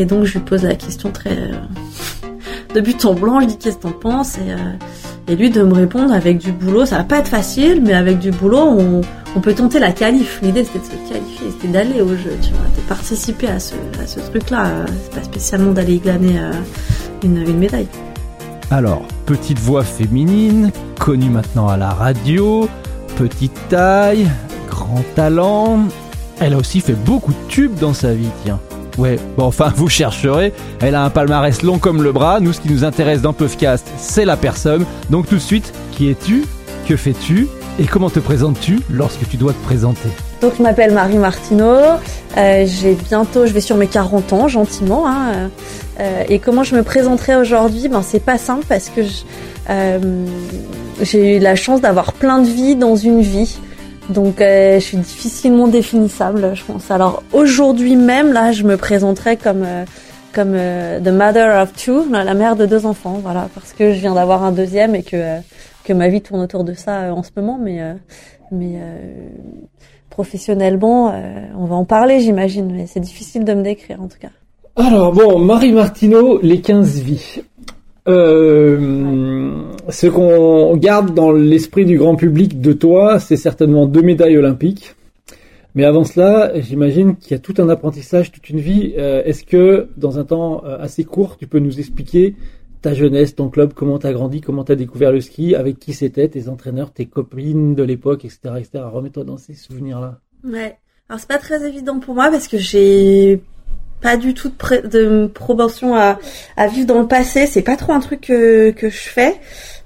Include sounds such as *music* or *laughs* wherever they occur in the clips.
Et donc je lui pose la question très de but en blanc, je dis qu'est-ce que t'en penses? Et, et lui de me répondre avec du boulot, ça va pas être facile, mais avec du boulot on, peut tenter la qualif. L'idée c'était de se qualifier, c'était d'aller au jeu, tu vois, de participer à ce, truc-là. C'est pas spécialement d'aller glaner une, une médaille. Alors, petite voix féminine, connue maintenant à la radio, petite taille, grand talent. Elle a aussi fait beaucoup de tubes dans sa vie, tiens. Ouais, bon enfin *laughs* vous chercherez, elle a un palmarès long comme le bras, nous ce qui nous intéresse dans Puffcast c'est la personne, donc tout de suite, qui es-tu? Que fais-tu? Et comment te présentes-tu lorsque tu dois te présenter? Donc je m'appelle Marie Martineau, euh, j'ai bientôt, je vais sur mes 40 ans gentiment. Hein, euh, et comment je me présenterai aujourd'hui? Ben c'est pas simple parce que euh, j'ai eu la chance d'avoir plein de vies dans une vie. Donc euh, je suis difficilement définissable, je pense. Alors aujourd'hui même, là, je me présenterai comme euh, comme the mother of two, la mère de deux enfants, voilà, parce que je viens d'avoir un deuxième et que que ma vie tourne autour de ça en ce moment, mais mais professionnellement, on va en parler, j'imagine, mais c'est difficile de me décrire en tout cas. Alors bon, Marie Martineau, les 15 vies. Euh, ce qu'on garde dans l'esprit du grand public de toi, c'est certainement deux médailles olympiques. Mais avant cela, j'imagine qu'il y a tout un apprentissage, toute une vie. Euh, est-ce que, dans un temps euh, assez court, tu peux nous expliquer ta jeunesse, ton club, comment t'as grandi, comment t'as découvert le ski, avec qui c'était, tes entraîneurs, tes copines de l'époque, etc., etc. Remets-toi dans ces souvenirs-là. Ouais. Alors c'est pas très évident pour moi parce que j'ai pas du tout de, de proportion à, à, vivre dans le passé. C'est pas trop un truc que, que je fais.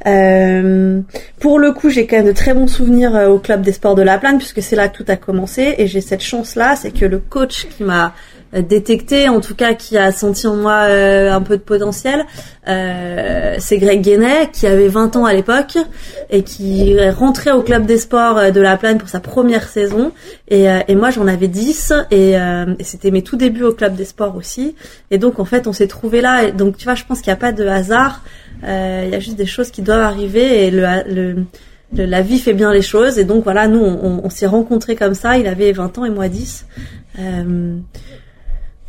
Euh, pour le coup, j'ai quand même de très bons souvenirs euh, au club des sports de la Plaine puisque c'est là que tout a commencé et j'ai cette chance là, c'est que le coach qui m'a détecté, en tout cas qui a senti en moi euh, un peu de potentiel, euh, c'est Greg Guénet qui avait 20 ans à l'époque et qui est rentré au club des sports euh, de la Plaine pour sa première saison. Et, et moi j'en avais 10 et, et c'était mes tout débuts au club des sports aussi. Et donc en fait on s'est trouvé là. Et donc tu vois je pense qu'il n'y a pas de hasard. Il y a juste des choses qui doivent arriver et le, le la vie fait bien les choses. Et donc voilà nous on, on, s'est rencontrés comme ça. Il avait 20 ans et moi 10 euh,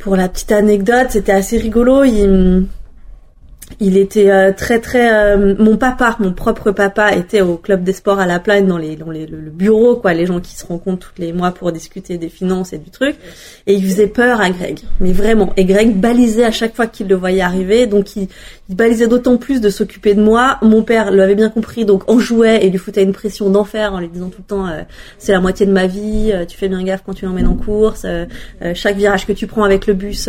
pour la petite anecdote, c'était assez rigolo. Il, était euh, très très euh, mon papa mon propre papa était au club des sports à la plaine dans les les, le, bureau quoi les gens qui se rencontrent tous les mois pour discuter des finances et du truc. Et il faisait peur à Greg. Mais vraiment. Et Greg balisait à chaque fois qu'il le voyait arriver. Donc il, il balisait d'autant plus de s'occuper de moi mon père l'avait bien compris donc en jouait et lui foutait une pression d'enfer en lui disant tout le temps euh, c'est la moitié de ma vie tu fais bien gaffe quand tu l'emmènes en course chaque virage que tu prends avec le bus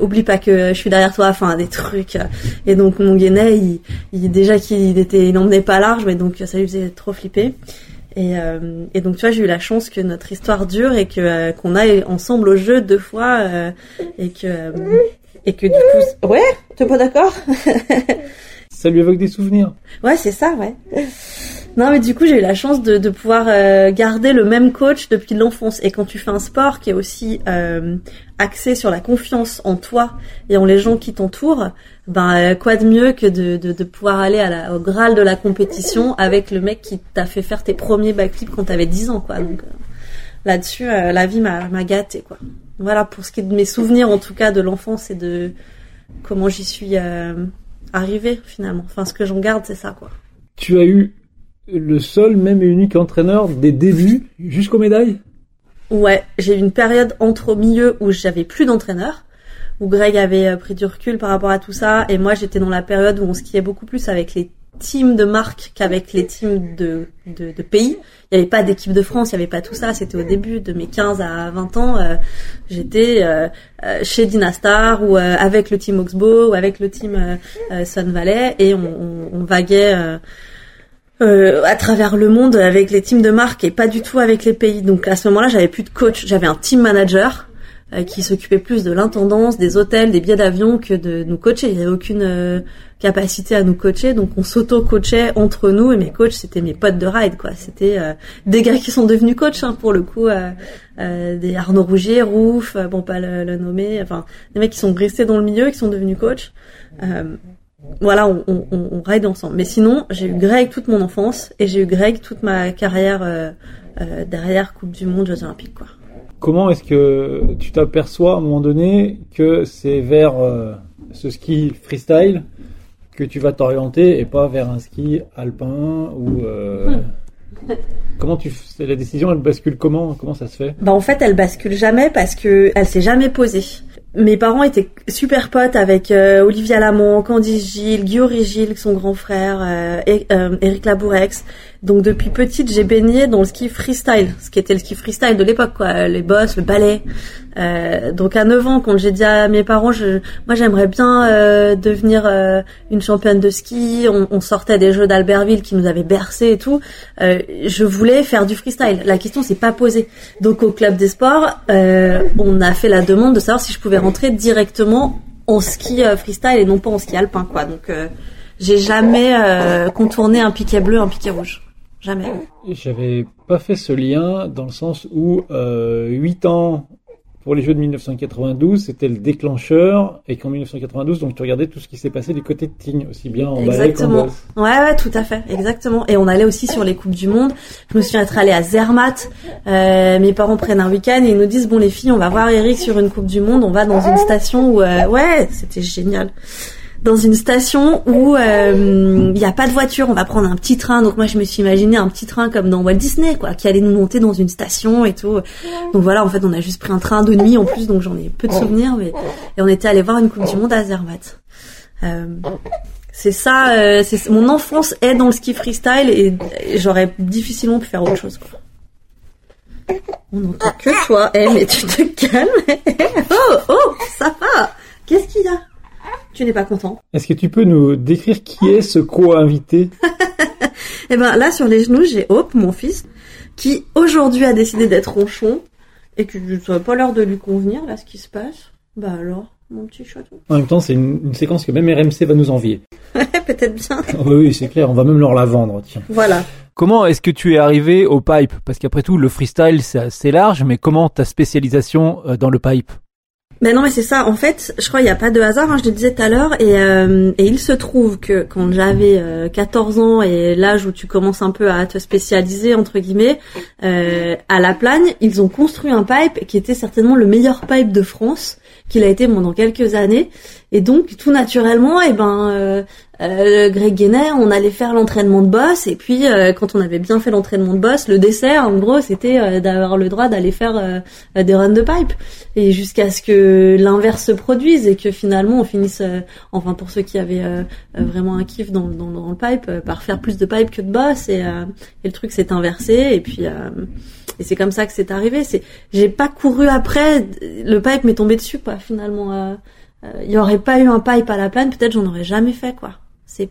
oublie pas que je suis derrière toi enfin des trucs et donc mon Guénet, il, il déjà qu'il était, il n'emmenait pas large, mais donc ça lui faisait trop flipper. Et, euh, donc tu vois, j'ai eu la chance que notre histoire dure et que euh, qu'on aille ensemble au jeu deux fois euh, et que et que du coup, *laughs* ouais, t'es pas d'accord? *laughs* Ça lui évoque des souvenirs. Ouais, c'est ça, ouais. Non, mais du coup, j'ai eu la chance de, de pouvoir euh, garder le même coach depuis l'enfance. Et quand tu fais un sport qui est aussi euh, axé sur la confiance en toi et en les gens qui t'entourent, ben euh, quoi de mieux que de, de, de pouvoir aller à la, au graal de la compétition avec le mec qui t'a fait faire tes premiers backflips quand t'avais 10 ans, quoi. Donc là-dessus, la vie m'a, m'a gâté, quoi. Voilà pour ce qui est de mes souvenirs, en tout cas, de l'enfance et de comment j'y suis arrivée finalement. Enfin, ce que j'en garde, c'est ça, quoi. Tu as eu le seul, même et unique entraîneur des débuts jusqu'aux médailles? Ouais, j'ai eu une période entre au milieu où j'avais plus d'entraîneur, où Greg avait euh, pris du recul par rapport à tout ça, et moi j'étais dans la période où on skiait beaucoup plus avec les teams de marque qu'avec les teams de, de, pays. Il n'y avait pas d'équipe de France, il n'y avait pas tout ça. C'était au début de mes 15 à 20 ans. Euh, j'étais euh, chez Dynastar ou avec le team Oxbow ou avec le team Sun Valley et on, vaguait euh, à travers le monde avec les teams de marque et pas du tout avec les pays. Donc à ce moment-là, j'avais plus de coach, j'avais un team manager euh, qui s'occupait plus de l'intendance, des hôtels, des billets d'avion que de nous coacher. Il n'y avait aucune euh, capacité à nous coacher, donc on s'auto-coachait entre nous et mes coachs, c'était mes potes de ride, quoi. C'était des gars qui sont devenus coachs hein, pour le coup, des Arnaud Rougier, Rouf, bon pas le, le, nommer, enfin des mecs qui sont restés dans le milieu, qui sont devenus coachs voilà, on, on, on, ride ensemble. Mais sinon, j'ai eu Greg toute mon enfance et j'ai eu Greg toute ma carrière euh, euh, derrière Coupe du Monde, Jeux Olympiques, quoi. Comment est-ce que tu t'aperçois à un moment donné que c'est vers euh, ce ski freestyle que tu vas t'orienter et pas vers un ski alpin ou euh, comment tu la décision elle bascule comment comment ça se fait? Bah en fait, elle bascule jamais parce que elle s'est jamais posée. Mes parents étaient super potes avec euh, Olivia Lamont, Candice Gilles, Guillaume Gilles, son grand frère, et, Eric Labourex. Donc depuis petite, j'ai baigné dans le ski freestyle, ce qui était le ski freestyle de l'époque, quoi, les bosses, le ballet. Euh, donc à 9 ans, quand j'ai dit à mes parents, je, moi j'aimerais bien euh, devenir euh, une championne de ski, on, on sortait des jeux d'Albertville qui nous avaient bercé et tout. Euh, je voulais faire du freestyle. La question s'est pas posée. Donc au club des sports, euh, on a fait la demande de savoir si je pouvais rentrer directement en ski euh, freestyle et non pas en ski alpin, quoi. Donc j'ai jamais contourné un piquet bleu, un piquet rouge. Jamais. J'avais pas fait ce lien dans le sens où euh, 8 ans pour les Jeux de 1992, c'était le déclencheur, et qu'en 1992, donc tu regardais tout ce qui s'est passé du côté de Tignes, aussi bien en Exactement. bosse. Ouais, ouais, tout à fait, exactement. Et on allait aussi sur les coupes du monde. Je me souviens être allée à Zermatt. Euh, mes parents prennent un week-end et ils nous disent bon les filles, on va voir Eric sur une coupe du monde. On va dans une station où euh, ouais, c'était génial. Dans une station où euh, il y a pas de voiture, on va prendre un petit train. Donc moi je me suis imaginé un petit train comme dans Walt Disney, quoi, qui allait nous monter dans une station et tout. Donc voilà, en fait on a juste pris un train de nuit en plus, donc j'en ai peu de souvenirs. Mais et on était allé voir une coupe du monde à Zermatt. Euh, c'est ça, euh, c'est mon enfance est dans le ski freestyle et, et j'aurais difficilement pu faire autre chose. Quoi. On n'entend que toi, eh, mais tu te calmes. *laughs* oh, oh, ça va. Qu'est-ce qu'il y a? Tu n'es pas content Est-ce que tu peux nous décrire qui est ce co-invité *laughs* Eh ben là, sur les genoux, j'ai Hope, mon fils, qui aujourd'hui a décidé d'être ronchon et que ça n'a pas l'air de lui convenir là ce qui se passe. Bah alors, mon petit chaton. En même temps, c'est une, une séquence que même RMC va nous envier. *laughs* Peut-être bien. Oui, oui, c'est clair, on va même leur la vendre, tiens. Voilà. Comment est-ce que tu es arrivé au pipe? Parce qu'après tout, le freestyle, c'est assez large, mais comment ta spécialisation euh, dans le pipe? Ben non, mais c'est ça. En fait, je crois qu'il n'y a pas de hasard. hein, je le disais tout à l'heure. Et, euh, il se trouve que quand j'avais euh, 14 ans et l'âge où tu commences un peu à te spécialiser entre guillemets, euh, à La Plagne, ils ont construit un pipe qui était certainement le meilleur pipe de France, qu'il a été pendant quelques années. Et donc, tout naturellement, et ben, euh, euh, Greg Guénet, on allait faire l'entraînement de boss. Et puis, euh, quand on avait bien fait l'entraînement de boss, le dessert, en gros, c'était euh, d'avoir le droit d'aller faire euh, des runs de pipe. Et jusqu'à ce que l'inverse se produise et que finalement, on finisse, euh, enfin, pour ceux qui avaient vraiment un kiff dans, dans, dans le pipe, par faire plus de pipe que de boss. Et, et le truc s'est inversé. Et puis, et c'est comme ça que c'est arrivé. C'est, j'ai pas couru après. Le pipe m'est tombé dessus, quoi. Finalement, il y aurait pas eu un pipe à la plane, peut-être j'en aurais jamais fait, quoi. C'est,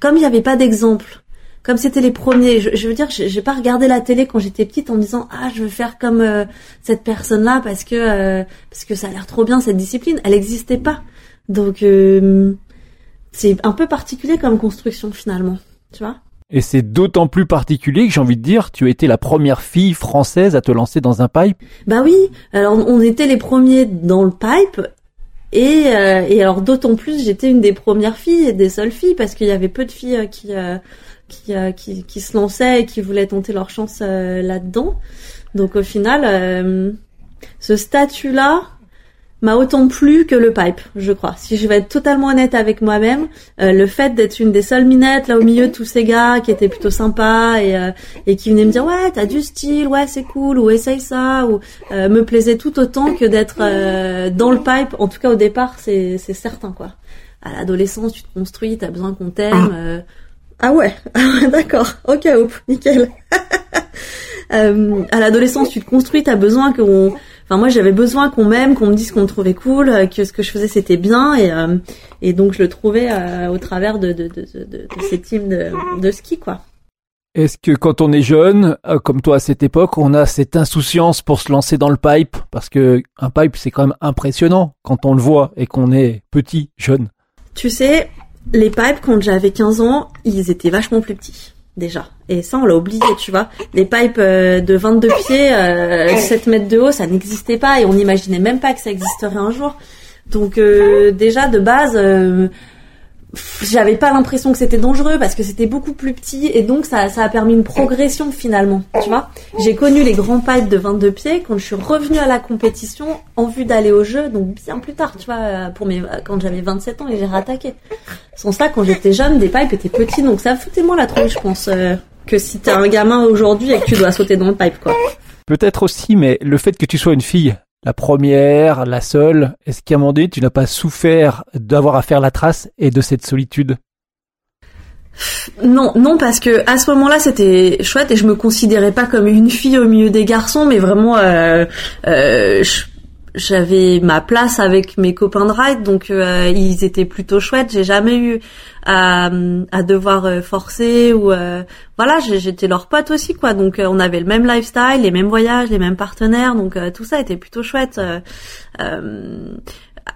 comme il y avait pas d'exemple, comme c'était les premiers, je, je veux dire, j'ai, pas regardé la télé quand j'étais petite en me disant ah je veux faire comme euh, cette personne-là parce que euh, parce que ça a l'air trop bien cette discipline. Elle existait pas, donc euh, c'est un peu particulier comme construction finalement, tu vois? Et c'est d'autant plus particulier que j'ai envie de dire, tu as été la première fille française à te lancer dans un pipe. Bah oui, alors on était les premiers dans le pipe et, euh, et alors d'autant plus j'étais une des premières filles et des seules filles parce qu'il y avait peu de filles euh, qui, euh, qui, euh, qui qui se lançaient et qui voulaient tenter leur chance là-dedans. Donc au final, ce statut-là m'a autant plu que le pipe, je crois. Si je vais être totalement honnête avec moi-même, euh, le fait d'être une des seules minettes là au milieu de tous ces gars qui étaient plutôt sympas et, euh, et qui venaient me dire ouais t'as du style, ouais c'est cool ou essaye ça ou euh, me plaisait tout autant que d'être euh, dans le pipe. En tout cas au départ c'est c'est certain quoi. À l'adolescence tu te construis, t'as besoin qu'on t'aime. euh. Ah ouais, *laughs* d'accord, ok, hop, nickel. *laughs* À l'adolescence, tu te construis, t'as besoin qu'on. Enfin, moi, j'avais besoin qu'on m'aime, qu'on me dise qu'on me trouvait cool, euh, que ce que je faisais c'était bien, et euh, et donc je le trouvais euh, au travers de de, de, de, de ces teams de, de ski, quoi. Est-ce que quand on est jeune, comme toi à cette époque, on a cette insouciance pour se lancer dans le pipe? Parce que un pipe, c'est quand même impressionnant quand on le voit et qu'on est petit, jeune. Tu sais, les pipes quand j'avais 15 ans, ils étaient vachement plus petits déjà. Et ça, on l'a oublié, tu vois. Les pipes euh, de 22 pieds, euh, 7 mètres de haut, ça n'existait pas et on n'imaginait même pas que ça existerait un jour. Donc euh, déjà de base, euh, j'avais pas l'impression que c'était dangereux parce que c'était beaucoup plus petit et donc ça, ça a permis une progression finalement, tu vois. J'ai connu les grands pipes de 22 pieds quand je suis revenue à la compétition en vue d'aller au jeu, donc bien plus tard, tu vois, pour mes, quand j'avais 27 ans et j'ai rattaqué. Sans ça, quand j'étais jeune, des pipes étaient petits, donc ça foutait moins la trouille, je pense, euh, que si t'es un gamin aujourd'hui et que tu dois sauter dans le pipe, quoi. Peut-être aussi, mais le fait que tu sois une fille, la première, la seule, est-ce qu'à un moment donné, tu n'as pas souffert d'avoir à faire la trace et de cette solitude? Non, non, parce que à ce moment-là, c'était chouette et je me considérais pas comme une fille au milieu des garçons, mais vraiment, euh, euh, j'avais ma place avec mes copains de ride, donc euh, ils étaient plutôt chouettes. J'ai jamais eu à, à devoir euh, forcer ou euh, voilà, j'étais leur pote aussi quoi. Donc on avait le même lifestyle, les mêmes voyages, les mêmes partenaires, donc tout ça était plutôt chouette.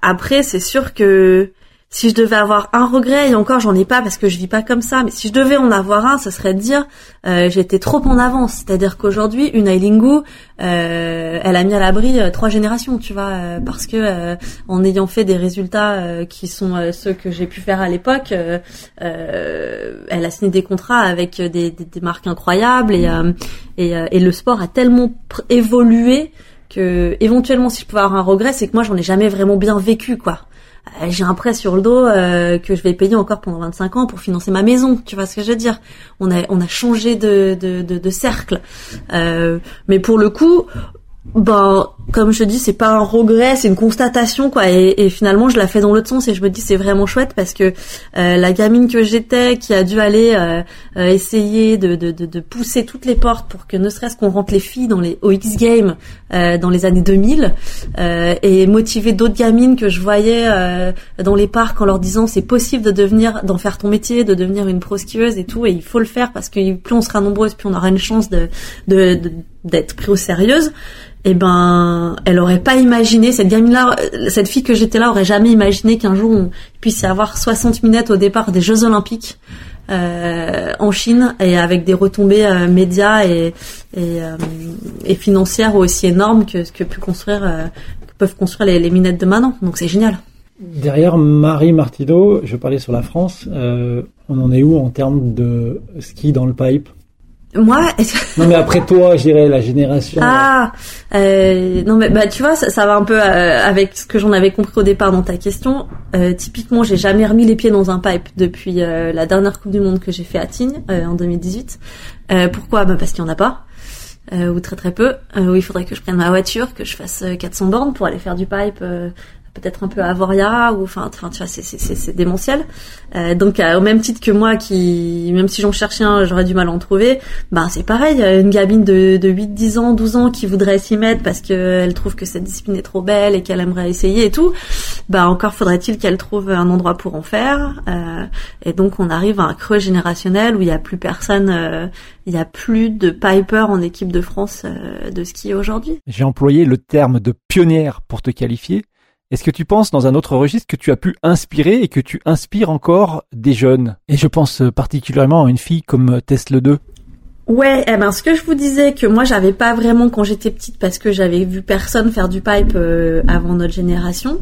après, c'est sûr que si je devais avoir un regret, et encore j'en ai pas parce que je vis pas comme ça, mais si je devais en avoir un, ce serait de dire euh, j'étais trop en avance. C'est-à-dire qu'aujourd'hui, une Ailingu, euh, elle a mis à l'abri euh, trois générations, tu vois, euh, parce que en ayant fait des résultats qui sont ceux que j'ai pu faire à l'époque, elle a signé des contrats avec des, marques incroyables et, et, et le sport a tellement évolué que éventuellement si je pouvais avoir un regret, c'est que moi j'en ai jamais vraiment bien vécu, quoi. Euh, j'ai un prêt sur le dos euh, que je vais payer encore pendant 25 ans pour financer ma maison. Tu vois ce que je veux dire? On a on a changé de de, cercle. Euh, mais pour le coup, ben comme je dis c'est pas un regret c'est une constatation quoi. Et, et, finalement je la fais dans l'autre sens et je me dis c'est vraiment chouette parce que euh, la gamine que j'étais qui a dû aller euh, euh, essayer de, de, de, de, pousser toutes les portes pour que ne serait-ce qu'on rentre les filles dans les OX Games dans les années 2000 et motiver d'autres gamines que je voyais dans les parcs en leur disant c'est possible de devenir d'en faire ton métier de devenir une pro skieuse et tout et il faut le faire parce que plus on sera nombreuses plus on aura une chance de d'être pris au sérieux eh ben, elle aurait pas imaginé cette gamine-là, cette fille que j'étais là aurait jamais imaginé qu'un jour on puisse avoir 60 minutes au départ des Jeux Olympiques euh, en Chine et avec des retombées euh, médias et et, euh, et, financières aussi énormes que ce que que peuvent construire les, minettes de maintenant. Donc c'est génial. Derrière Marie Martineau, je parlais sur la France. on en est où en termes de ski dans le pipe? Moi *laughs* non mais après toi je dirais la génération ah euh, non mais bah tu vois ça, ça va un peu euh, avec ce que j'en avais compris au départ dans ta question. Euh, typiquement j'ai jamais remis les pieds dans un pipe depuis euh, la dernière coupe du monde que j'ai fait à Tignes en 2018 pourquoi? Bah parce qu'il y en a pas ou très très peu. Où il faudrait que je prenne ma voiture que je fasse 400 bornes pour aller faire du pipe peut-être un peu Avoria ou enfin enfin tu vois c'est c'est c'est démentiel euh, donc euh, au même titre que moi qui même si j'en cherchais un j'aurais du mal à en trouver ben c'est pareil une gamine de de 8 10 ans 12 ans qui voudrait s'y mettre parce que elle trouve que cette discipline est trop belle et qu'elle aimerait essayer et tout ben encore faudrait-il qu'elle trouve un endroit pour en faire euh, et donc on arrive à un creux générationnel où il y a plus personne euh, il y a plus de piper en équipe de France euh, de ski aujourd'hui. J'ai employé le terme de pionnière pour te qualifier. Est-ce que tu penses dans un autre registre que tu as pu inspirer et que tu inspires encore des jeunes? Et je pense particulièrement à une fille comme Tesla 2. Ouais, eh ben ce que je vous disais que moi j'avais pas vraiment quand j'étais petite parce que j'avais vu personne faire du pipe euh, avant notre génération.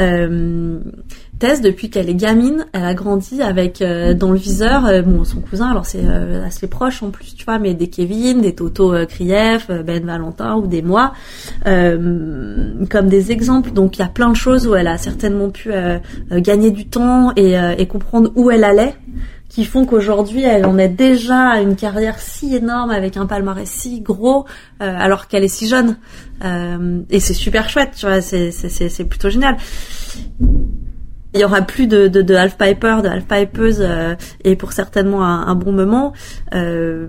Euh, Tess, depuis qu'elle est gamine, elle a grandi avec euh, dans le viseur euh, son cousin, alors c'est assez proche en plus, tu vois, mais des Kevin, des Toto Krief, Ben Valentin ou des moi, comme des exemples. Donc il y a plein de choses où elle a certainement pu gagner du temps et, et comprendre où elle allait qui font qu'aujourd'hui elle en est déjà une carrière si énorme avec un palmarès si gros euh, alors qu'elle est si jeune. Euh, et c'est super chouette tu vois c'est plutôt génial il y aura plus de, de, de half piper de half pipeuse euh, et pour certainement un, un bon moment euh,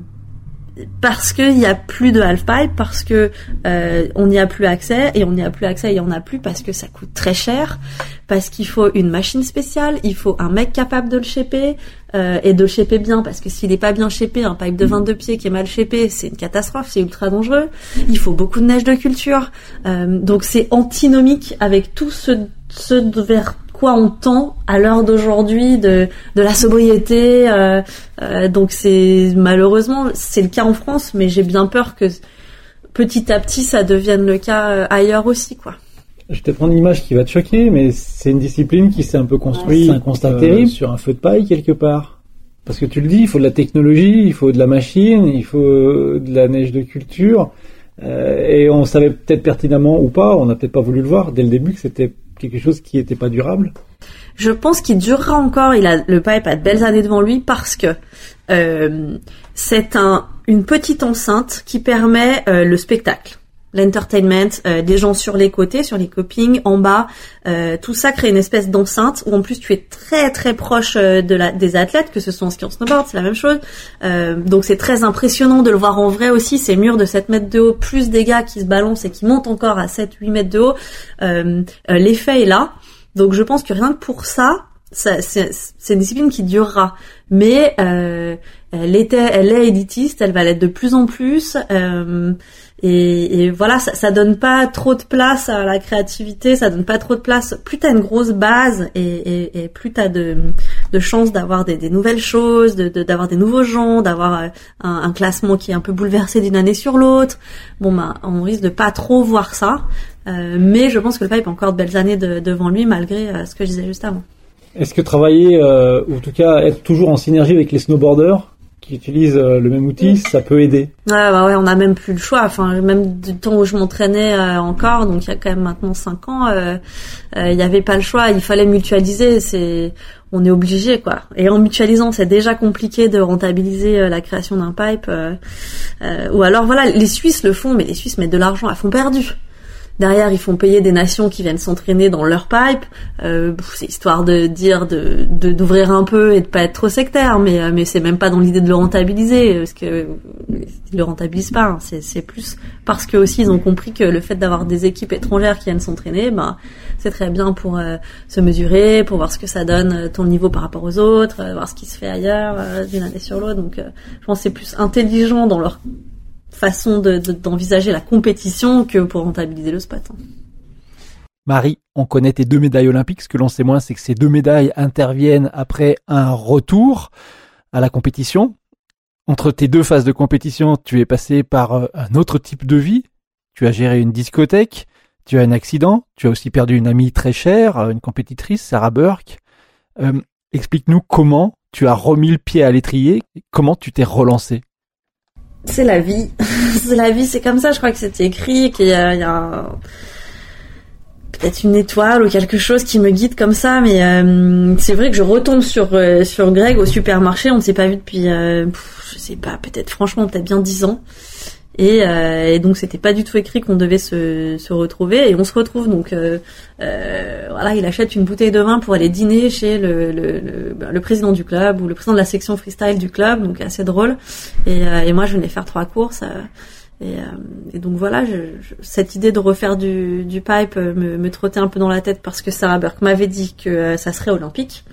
parce qu'il n'y a plus de half-pipe, parce que euh, on n'y a plus accès, et on n'y a plus accès, et en a plus parce que ça coûte très cher, parce qu'il faut une machine spéciale, il faut un mec capable de le shaper, euh, et de le shaper bien, parce que s'il n'est pas bien shapé, un pipe de 22 pieds qui est mal shapé, c'est une catastrophe, c'est ultra dangereux. Il faut beaucoup de neige de culture, euh, donc c'est antinomique avec tout ce, ce vers quoi on tend à l'heure d'aujourd'hui de, de la sobriété. Euh, euh, donc c'est malheureusement c'est le cas en France, mais j'ai bien peur que petit à petit ça devienne le cas euh, ailleurs aussi, quoi. Je te prendre une image qui va te choquer, mais c'est une discipline qui s'est un peu construite. c'est un constat euh, terrible. sur un feu de paille quelque part. Parce que tu le dis, il faut de la technologie, il faut de la machine, il faut de la neige de culture. Euh, et on savait peut-être pertinemment ou pas, on n'a peut-être pas voulu le voir dès le début que c'était quelque chose qui n'était pas durable. Je pense qu'il durera encore. Il a le pipe a de belles années devant lui parce que euh, c'est un une petite enceinte qui permet euh, le spectacle, l'entertainment, euh, des gens sur les côtés, sur les copings, en bas. euh, tout ça crée une espèce d'enceinte où en plus tu es très très proche euh, de la des athlètes, que ce soit en ski en snowboard, c'est la même chose. Euh, donc c'est très impressionnant de le voir en vrai aussi. Ces murs de 7 mètres de haut, plus des gars qui se balancent et qui montent encore à 7-8 mètres de haut. Euh, euh, L'effet est là. Donc je pense que rien que pour ça, ça c'est une discipline qui durera. Mais elle était, elle est élitiste, elle va l'être de plus en plus. euh, et, et voilà, ça, ça donne pas trop de place à la créativité, ça donne pas trop de place. Plus t'as une grosse base et, et, et plus t'as de, de chances d'avoir des, des nouvelles choses, de de- d'avoir des nouveaux gens, d'avoir euh, un, un classement qui est un peu bouleversé d'une année sur l'autre. Bon bah, on risque de pas trop voir ça. Euh, mais je pense que le pipe a encore de belles années de- devant lui malgré euh, ce que je disais juste avant. Est-ce que travailler, euh, ou en tout cas être toujours en synergie avec les snowboarders qui utilisent euh, le même outil, ça peut aider Ouais, bah ouais, on a même plus le choix. Enfin, même du temps où je m'entraînais euh, encore, donc il y a quand même maintenant cinq ans, euh, euh, il n'y avait pas le choix. Il fallait mutualiser. C'est, on est obligé quoi. Et en mutualisant, c'est déjà compliqué de rentabiliser euh, la création d'un pipe. euh, euh, ou alors voilà, les Suisses le font, mais les Suisses mettent de l'argent à fond perdu. Derrière, ils font payer des nations qui viennent s'entraîner dans leur pipe. Euh, c'est histoire de dire de d'ouvrir un peu et de pas être trop sectaire, mais euh, mais c'est même pas dans l'idée de le rentabiliser parce que ils le rentabilisent pas. hein. C'est c'est plus parce que aussi ils ont compris que le fait d'avoir des équipes étrangères qui viennent s'entraîner, ben c'est très bien pour euh, se mesurer, pour voir ce que ça donne euh, ton niveau par rapport aux autres, euh, voir ce qui se fait ailleurs euh, d'une année sur l'autre. Donc euh, je pense c'est plus intelligent dans leur façon de- de- d'envisager la compétition que pour rentabiliser le spot. hein. Marie, on connaît tes deux médailles olympiques. Ce que l'on sait moins, c'est que ces deux médailles interviennent après un retour à la compétition. Entre tes deux phases de compétition, tu es passé par euh, un autre type de vie. Tu as géré une discothèque, tu as un accident, tu as aussi perdu une amie très chère, euh, une compétitrice, Sarah Burke. Euh, Explique-nous comment tu as remis le pied à l'étrier, comment tu t'es relancé. C'est la vie. *laughs* c'est la vie, c'est comme ça. Je crois que c'était écrit, qu'il y a, peut-être une étoile ou quelque chose qui me guide comme ça. Mais euh, c'est vrai que je retombe sur euh, sur Greg au supermarché. On ne s'est pas vu depuis, euh, je sais pas, peut-être franchement peut-être bien dix ans. Et, euh, et donc c'était pas du tout écrit qu'on devait se, se retrouver. Et on se retrouve donc euh, euh, voilà il achète une bouteille de vin pour aller dîner chez le, le, le, ben, le président du club ou le président de la section freestyle du club donc assez drôle. Et, et moi je venais faire trois courses et, euh, et donc voilà je, je- cette idée de refaire du, du pipe me, me trottait un peu dans la tête parce que Sarah Burke m'avait dit que ça serait olympique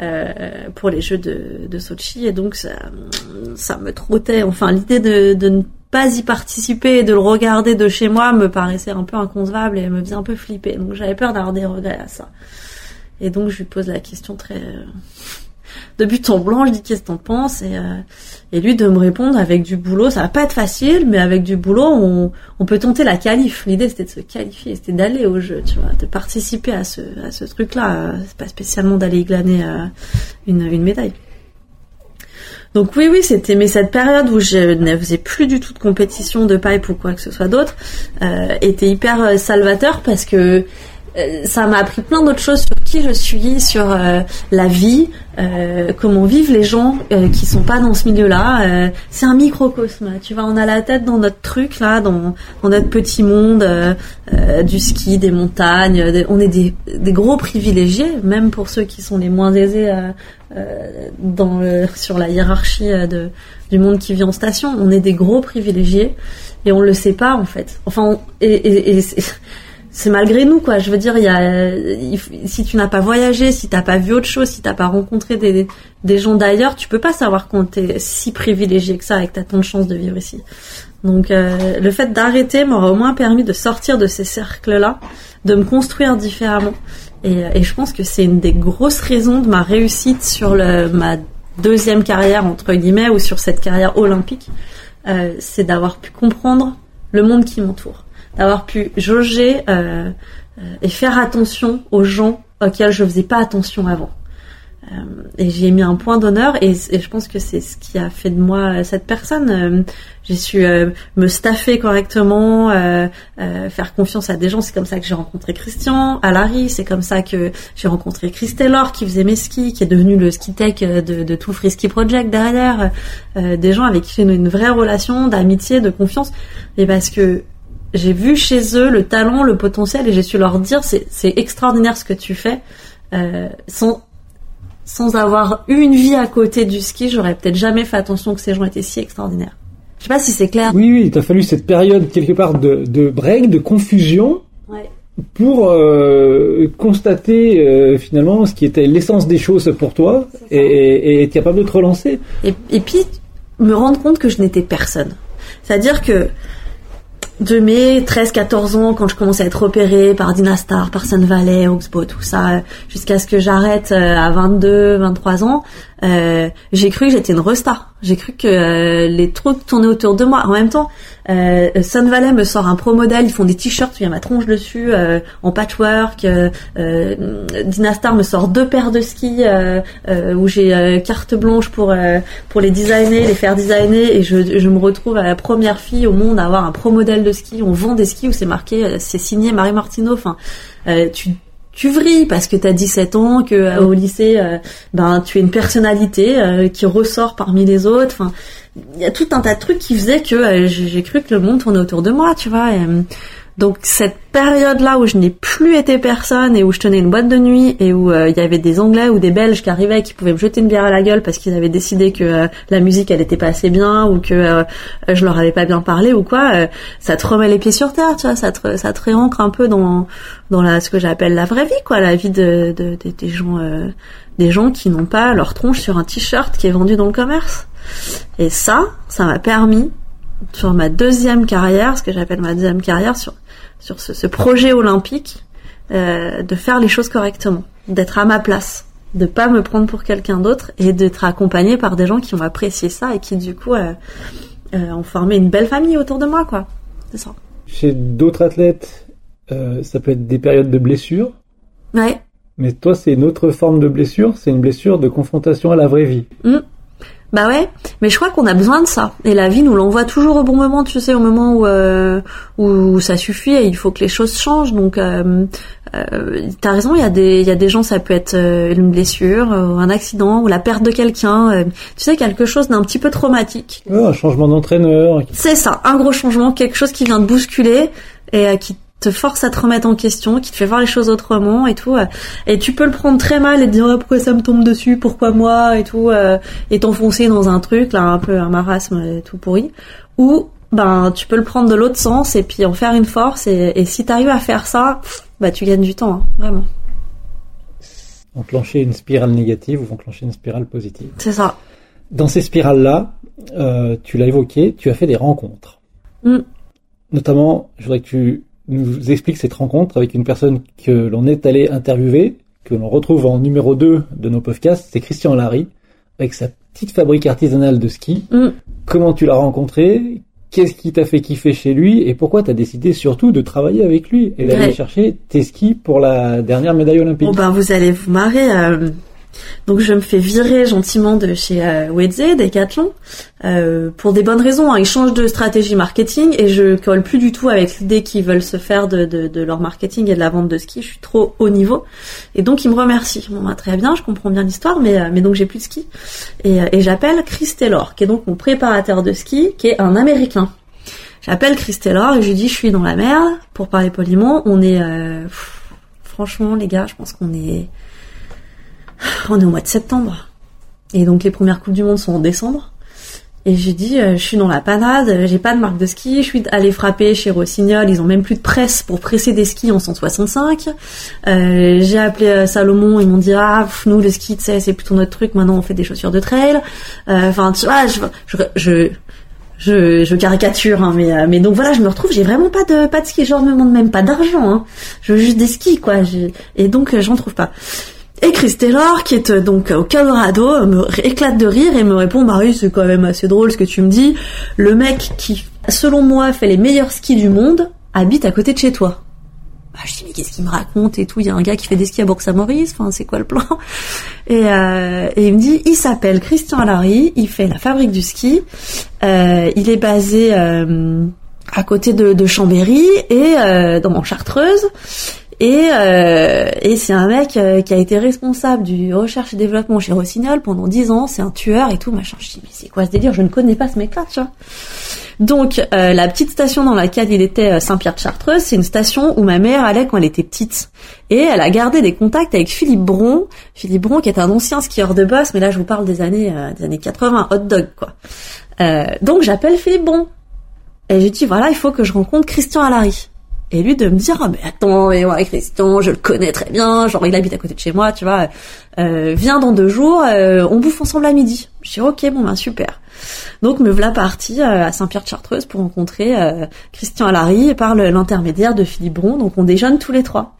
euh, pour les Jeux de, de Sochi. Et donc ça, ça me trottait. Enfin, l'idée de, de pas y participer et de le regarder de chez moi me paraissait un peu inconcevable et me faisait un peu flipper. Donc j'avais peur d'avoir des regrets à ça. Et donc je lui pose la question très euh, de but en blanc. Je dis qu'est-ce que t'en penses? Et, euh, et lui de me répondre avec du boulot. Ça va pas être facile, mais avec du boulot, on, on peut tenter la qualif. L'idée c'était de se qualifier, c'était d'aller au jeu, tu vois, de participer à ce à ce truc-là. Euh, C'est pas spécialement d'aller glaner euh, une, une médaille. Donc oui, oui, c'était mais cette période où je ne faisais plus du tout de compétition de pipe ou quoi que ce soit d'autre euh, était hyper euh, salvateur parce que euh, ça m'a appris plein d'autres choses qui je suis, sur euh, la vie, euh, comment vivent les gens euh, qui sont pas dans ce milieu-là. Euh, c'est un microcosme, tu vois. On a la tête dans notre truc là, dans, notre petit monde du ski, des montagnes. on est des, gros privilégiés, même pour ceux qui sont les moins aisés dans sur la hiérarchie du monde qui vit en station. On est des gros privilégiés et on le sait pas en fait. Enfin, et, et c'est- malgré nous quoi. Je veux dire, il y a, si tu n'as pas voyagé, si t'as pas vu autre chose, si t'as pas rencontré des, gens d'ailleurs, tu peux pas savoir qu'on t'es si privilégié que ça et que t'as tant de chance de vivre ici. Donc euh, le fait d'arrêter m'aurait au moins permis de sortir de ces cercles-là, de me construire différemment. Et, et je pense que c'est une des grosses raisons de ma réussite sur le, ma deuxième carrière entre guillemets ou sur cette carrière olympique, euh, c'est d'avoir pu comprendre le monde qui m'entoure d'avoir pu jauger euh, euh, et faire attention aux gens auxquels je faisais pas attention avant. Euh, et j'ai mis un point d'honneur et, je pense que c'est ce qui a fait de moi cette personne. Euh, j'ai su euh, me staffer correctement, euh, euh, faire confiance à des gens. C'est comme ça que j'ai rencontré Christian, à Larry. C'est comme ça que j'ai rencontré Chris Taylor qui faisait mes skis, qui est devenu le ski tech de, de tout Free Ski Project derrière. des gens avec qui j'ai une, une vraie relation d'amitié, de confiance. Et parce que j'ai vu chez eux le talent, le potentiel et j'ai su leur dire c'est, c'est extraordinaire ce que tu fais. Euh, sans sans avoir eu une vie à côté du ski, j'aurais peut-être jamais fait attention que ces gens étaient si extraordinaires. Je sais pas si c'est clair. Oui, oui, il t'a fallu cette période quelque part de, de break, de confusion. Ouais. Pour euh, constater euh, finalement ce qui était l'essence des choses pour toi et, et être capable de te relancer. Et, et puis me rendre compte que je n'étais personne. C'est-à-dire que de mes 13-14 ans, quand je commence à être repérée par Dynastar, par Sun Valley, Oxbow, tout ça, jusqu'à ce que j'arrête euh, à 22, 23 ans, euh, j'ai cru que j'étais une resta. J'ai cru que euh, les trucs tournaient autour de moi. En même temps, euh, Sun Valley me sort un pro modèle, ils font des t-shirts où il y a ma tronche dessus, euh, en patchwork. Euh, Dynastar me sort deux paires de skis où j'ai carte blanche pour pour les designer, les faire designer, et je, je me retrouve à la première fille au monde à avoir un pro modèle de ski. On vend des skis où c'est marqué, c'est signé Marie Martineau. Enfin, tu tu vrilles parce que tu as 17 ans, que euh, au lycée, euh, ben tu es une personnalité euh, qui ressort parmi les autres. Enfin, il y a tout un tas de trucs qui faisaient que j'ai cru que le monde tournait autour de moi, tu vois. Et, donc cette période-là où je n'ai plus été personne et où je tenais une boîte de nuit et où il y avait des Anglais ou des Belges qui arrivaient et qui pouvaient me jeter une bière à la gueule parce qu'ils avaient décidé que la musique elle était pas assez bien ou que je leur avais pas bien parlé ou quoi, ça te remet les pieds sur terre, tu vois, ça te ça te réancre un peu dans la ce que j'appelle la vraie vie quoi la vie de, gens euh, des gens qui n'ont pas leur tronche sur un t-shirt qui est vendu dans le commerce. Et ça ça m'a permis sur ma deuxième carrière ce que j'appelle ma deuxième carrière sur sur ce, ce projet olympique euh, de faire les choses correctement d'être à ma place de pas me prendre pour quelqu'un d'autre et d'être accompagné par des gens qui ont apprécié ça et qui du coup euh, euh ont formé une belle famille autour de moi quoi c'est ça chez d'autres athlètes ça peut être des périodes de blessure. Ouais. Mais toi, c'est une autre forme de blessure, c'est une blessure de confrontation à la vraie vie. Mmh. Bah ouais, mais je crois qu'on a besoin de ça. Et la vie nous l'envoie toujours au bon moment, tu sais, au moment où euh, où ça suffit et il faut que les choses changent. Donc, euh, euh, t'as raison, il y a des il y a des gens, ça peut être euh, une blessure, un accident ou la perte de quelqu'un. tu sais, quelque chose d'un petit peu traumatique. Ouais, un changement d'entraîneur. C'est ça, un gros changement, quelque chose qui vient de bousculer et qui te force à te remettre en question, qui te fait voir les choses autrement et tout. Euh, et tu peux le prendre très mal et te dire oh, pourquoi ça me tombe dessus, pourquoi moi et tout, euh, et t'enfoncer dans un truc là un peu un marasme tout pourri. Ou ben tu peux le prendre de l'autre sens et puis en faire une force. Et, et si t'arrives à faire ça, bah tu gagnes du temps, hein, vraiment. Enclencher une spirale négative ou enclencher une spirale positive. C'est ça. Dans ces spirales là, euh, tu l'as évoqué, tu as fait des rencontres. Mm. Notamment, je voudrais que tu nous explique cette rencontre avec une personne que l'on est allé interviewer, que l'on retrouve en numéro 2 de nos podcasts, c'est Christian Larry, avec sa petite fabrique artisanale de ski. Mm. Comment tu l'as rencontré? Qu'est-ce qui t'a fait kiffer chez lui? Et pourquoi t'as décidé surtout de travailler avec lui et d'aller chercher tes skis pour la dernière médaille olympique? Bon ben vous allez vous marrer. Euh, donc je me fais virer gentiment de chez euh, Wedze, Decathlon, euh, pour des bonnes raisons. Hein. Ils changent de stratégie marketing et je colle plus du tout avec l'idée qu'ils veulent se faire de, leur marketing et de la vente de ski. Je suis trop haut niveau et donc ils me remercient. Bah, très bien, je comprends bien l'histoire, mais euh, donc j'ai plus de ski et, euh, et j'appelle Chris Taylor, qui est donc mon préparateur de ski, qui est un Américain. J'appelle Chris Taylor et je lui dis je suis dans la merde. Pour parler poliment, on est euh, franchement les gars, je pense qu'on est on est au mois de septembre. Et donc les premières coupes du monde sont en décembre. Et j'ai dit, euh, je suis dans la panade, j'ai pas de marque de ski, je suis allée frapper chez Rossignol, ils ont même plus de presse pour presser des skis en 165. Euh, j'ai appelé euh, Salomon, ils m'ont dit, ah, nous le ski, c'est plutôt notre truc, maintenant on fait des chaussures de trail. Enfin, tu vois, je, je, je, caricature, hein, mais, mais donc voilà, je me retrouve, j'ai vraiment pas de, pas de ski, je me demande même pas d'argent, hein. je veux juste des skis, quoi, et donc j'en trouve pas. Et Chris Taylor, qui est euh, donc au Colorado, me éclate de rire et me répond Marie, c'est quand même assez drôle ce que tu me dis. Le mec qui, selon moi, fait les meilleurs skis du monde, habite à côté de chez toi. Bah, je dis mais qu'est-ce qu'il me raconte et tout? Il y a un gars qui fait des skis à Bourg-Saint-Maurice. Enfin, c'est quoi le plan et, euh, et il me dit, il s'appelle Christian Alary. Il fait la fabrique du ski. Euh, il est basé euh, à côté de, de Chambéry et dans mon Chartreuse. Et, euh, et c'est un mec euh, qui a été responsable du recherche et développement chez Rossignol pendant 10 ans, c'est un tueur et tout, machin. Je dis, mais c'est quoi ce délire? Je ne connais pas ce mec-là, tu vois. Donc, euh, la petite station dans laquelle il était, euh, Saint-Pierre-de-Chartreuse, c'est une station où ma mère allait quand elle était petite. Et elle a gardé des contacts avec Philippe Bron. Philippe Bron, qui est un ancien skieur de boss, mais là, je vous parle des années, euh, des années 80, hot dog, quoi. Donc, j'appelle Philippe Bron. Et je dis, voilà, il faut que je rencontre Christian Alary. Et lui de me dire, ah, mais attends, mais ouais, Christian, je le connais très bien, genre il habite à côté de chez moi, tu vois, euh, viens dans deux jours, euh, on bouffe ensemble à midi. Je dis, ok, bon ben super. Donc me voilà partie euh, à Saint-Pierre-de-Chartreuse pour rencontrer euh, Christian Alary par l'intermédiaire de Philippe Bron, donc on déjeune tous les trois.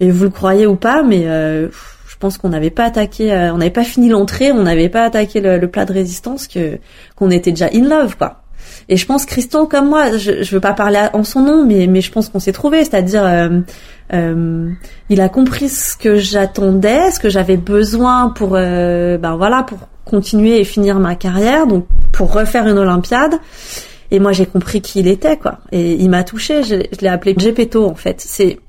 Et vous le croyez ou pas, mais euh, je pense qu'on n'avait pas attaqué, euh, on n'avait pas fini l'entrée, on n'avait pas attaqué le, le plat de résistance, que qu'on était déjà in love, quoi. Et je pense Christian comme moi, je, je veux pas parler en son nom, mais mais je pense qu'on s'est trouvé, c'est-à-dire euh, euh, il a compris ce que j'attendais, ce que j'avais besoin pour euh, ben voilà pour continuer et finir ma carrière, donc pour refaire une Olympiade. Et moi j'ai compris qui il était quoi. Et il m'a touché. Je, l'ai appelé Gepetto en fait. C'est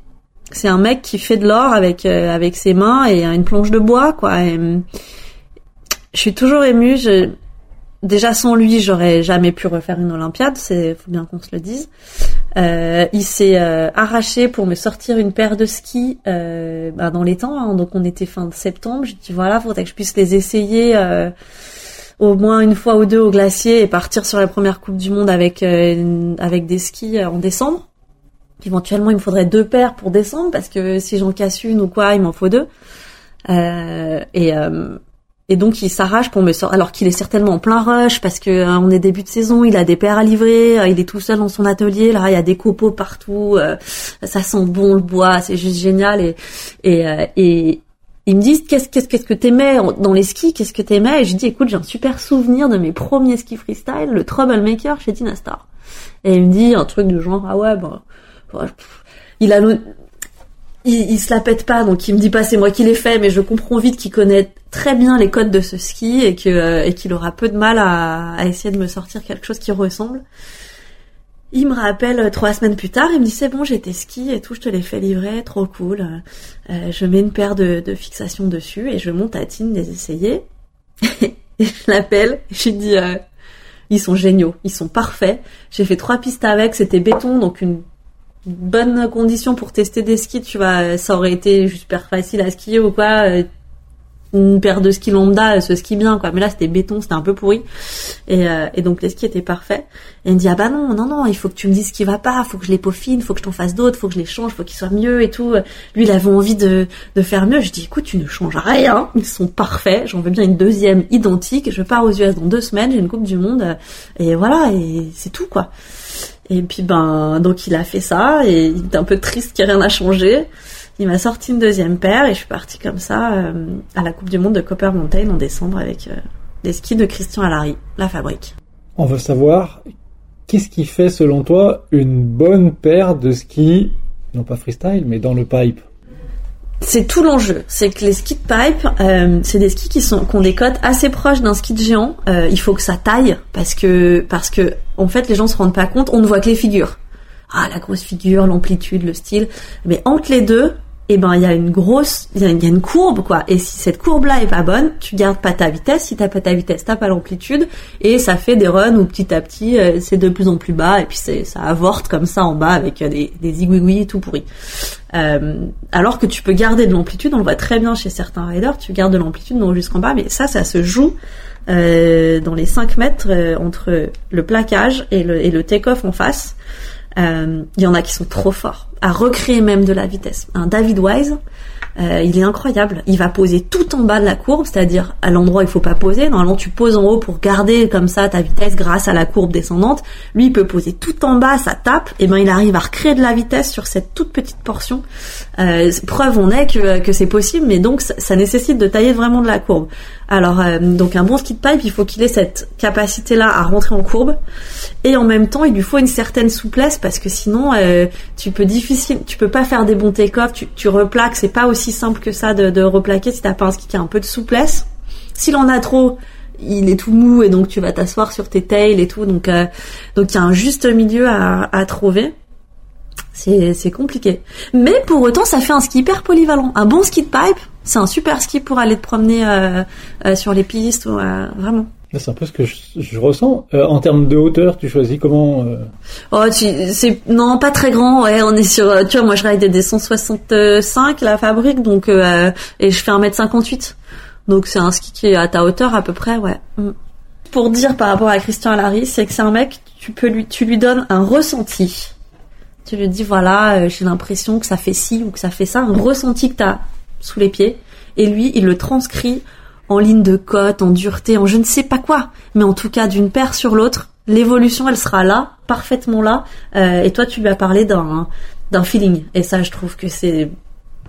c'est un mec qui fait de l'or avec euh, avec ses mains et une planche de bois quoi. Euh, je suis toujours émue. Je, déjà sans lui, j'aurais jamais pu refaire une Olympiade. C'est faut bien qu'on se le dise. Euh, il s'est euh, arraché pour me sortir une paire de skis euh, bah, dans les temps. hein. donc on était fin de septembre. J'ai dit voilà, faudrait que je puisse les essayer euh, au moins une fois ou deux au glacier et partir sur la première Coupe du Monde avec euh, une- avec des skis euh, en décembre. Éventuellement, il me faudrait deux paires pour décembre parce que si j'en casse une ou quoi, il m'en faut deux. Euh, et euh, et donc il s'arrache pour me sortir, alors qu'il est certainement en plein rush parce que euh, on est début de saison, il a des paires à livrer, euh, il est tout seul dans son atelier, là il y a des copeaux partout, euh, ça sent bon le bois, c'est juste génial. Et et euh, et ils me disent qu'est-ce qu'est-ce qu'est-ce que t'aimais dans les skis, qu'est-ce que t'aimais? Et je dis écoute j'ai un super souvenir de mes premiers skis freestyle, le Troublemaker chez Dynastar. Et il me dit un truc du genre ah ouais ouais, pff, il a le- il, il se la pète pas, donc il me dit pas c'est moi qui l'ai fait, mais je comprends vite qu'il connaît très bien les codes de ce ski et que euh, et qu'il aura peu de mal à, à essayer de me sortir quelque chose qui ressemble. Il me rappelle euh, trois semaines plus tard, il me dit c'est bon j'ai tes skis et tout, je te les fais livrer, trop cool. Euh, je mets une paire de, de fixations dessus et je monte à Tine les essayer. *laughs* et je l'appelle, je lui dis euh, ils sont géniaux, ils sont parfaits. J'ai fait trois pistes avec, c'était béton, donc une bonne condition pour tester des skis, tu vois, ça aurait été super facile à skier ou quoi. euh, Une paire de skis lambda se skie bien, quoi. Mais là, c'était béton, c'était un peu pourri. Et, euh, et donc, les skis étaient parfaits. Et il me dit, ah bah non, non, non, il faut que tu me dises ce qui va pas, faut que je les peaufine, faut que je t'en fasse d'autres, faut que je les change, faut qu'ils soient mieux et tout. Lui, il avait envie de, de faire mieux. Je dis, écoute, tu ne changes rien, ils sont parfaits, j'en veux bien une deuxième identique, je pars aux US dans deux semaines, j'ai une Coupe du Monde, euh, et voilà, et c'est tout, quoi. Et puis ben donc il a fait ça et il était un peu triste qu'il n'y rien à changer. Il m'a sorti une deuxième paire et je suis partie comme ça euh, à la Coupe du Monde de Copper Mountain en décembre avec euh, des skis de Christian Alary, la fabrique. On veut savoir qu'est-ce qui fait selon toi une bonne paire de skis, non pas freestyle, mais dans le pipe? C'est tout l'enjeu, c'est que les skis de pipe, euh, c'est des skis qui sont qui ont des cotes assez proches d'un ski de géant. Euh, il faut que ça taille parce que parce que en fait les gens se rendent pas compte, on ne voit que les figures. Ah la grosse figure, l'amplitude, le style, mais entre les deux, eh ben il y a une grosse, il y, a une courbe quoi. Et si cette courbe là est pas bonne, tu gardes pas ta vitesse. Si t'as pas ta vitesse, t'as pas l'amplitude et ça fait des runs où petit à petit euh, c'est de plus en plus bas et puis ça avorte comme ça en bas avec euh, des des tout pourris. Euh, alors que tu peux garder de l'amplitude, on le voit très bien chez certains riders, tu gardes de l'amplitude non jusqu'en bas, mais ça, ça se joue dans les 5 mètres entre le plaquage et le take-off en face. Euh, Il y en a qui sont trop forts. à recréer même de la vitesse. David Wise, euh, il est incroyable. Il va poser tout en bas de la courbe, c'est-à-dire à, l'endroit où il faut pas poser. Normalement, tu poses en haut pour garder comme ça ta vitesse grâce à la courbe descendante. Lui, il peut poser tout en bas, ça tape. Et ben, il arrive à recréer de la vitesse sur cette toute petite portion. Euh, preuve on est que, c'est possible, mais donc ça, nécessite de tailler vraiment de la courbe. Alors, euh, donc un bon ski de pipe, il faut qu'il ait cette capacité-là à rentrer en courbe. Et en même temps, il lui faut une certaine souplesse parce que sinon, euh, tu peux difficile, tu peux pas faire des bons take-off, tu, tu replaques, c'est pas aussi simple que ça de, de replaquer si t'as pas un ski qui a un peu de souplesse. S'il en a trop, il est tout mou et donc tu vas t'asseoir sur tes tails et tout. Donc euh, donc il y a un juste milieu à, à trouver. C'est c'est compliqué. Mais pour autant, ça fait un ski hyper polyvalent. Un bon ski de pipe, c'est un super ski pour aller te promener euh, euh, sur les pistes, ou, euh, vraiment. C'est un peu ce que je, je ressens. Euh, en termes de hauteur, tu choisis comment euh? Oh, c'est non pas très grand. Ouais, on est sur. Tu vois, moi je ride des 165 la fabrique, donc euh, et je fais 1m58. Donc c'est un ski qui est à ta hauteur à peu près, ouais. Mm. Pour dire par rapport à Christian Alary, c'est que c'est un mec, tu peux lui, tu lui donnes un ressenti. Tu lui dis voilà, j'ai l'impression que ça fait ci ou que ça fait ça, un ressenti que t'as sous les pieds, et lui il le transcrit en ligne de côte, en dureté, en je ne sais pas quoi, mais en tout cas d'une paire sur l'autre, l'évolution elle sera là, parfaitement là, euh, et toi tu lui as parlé d'un d'un feeling, et ça je trouve que c'est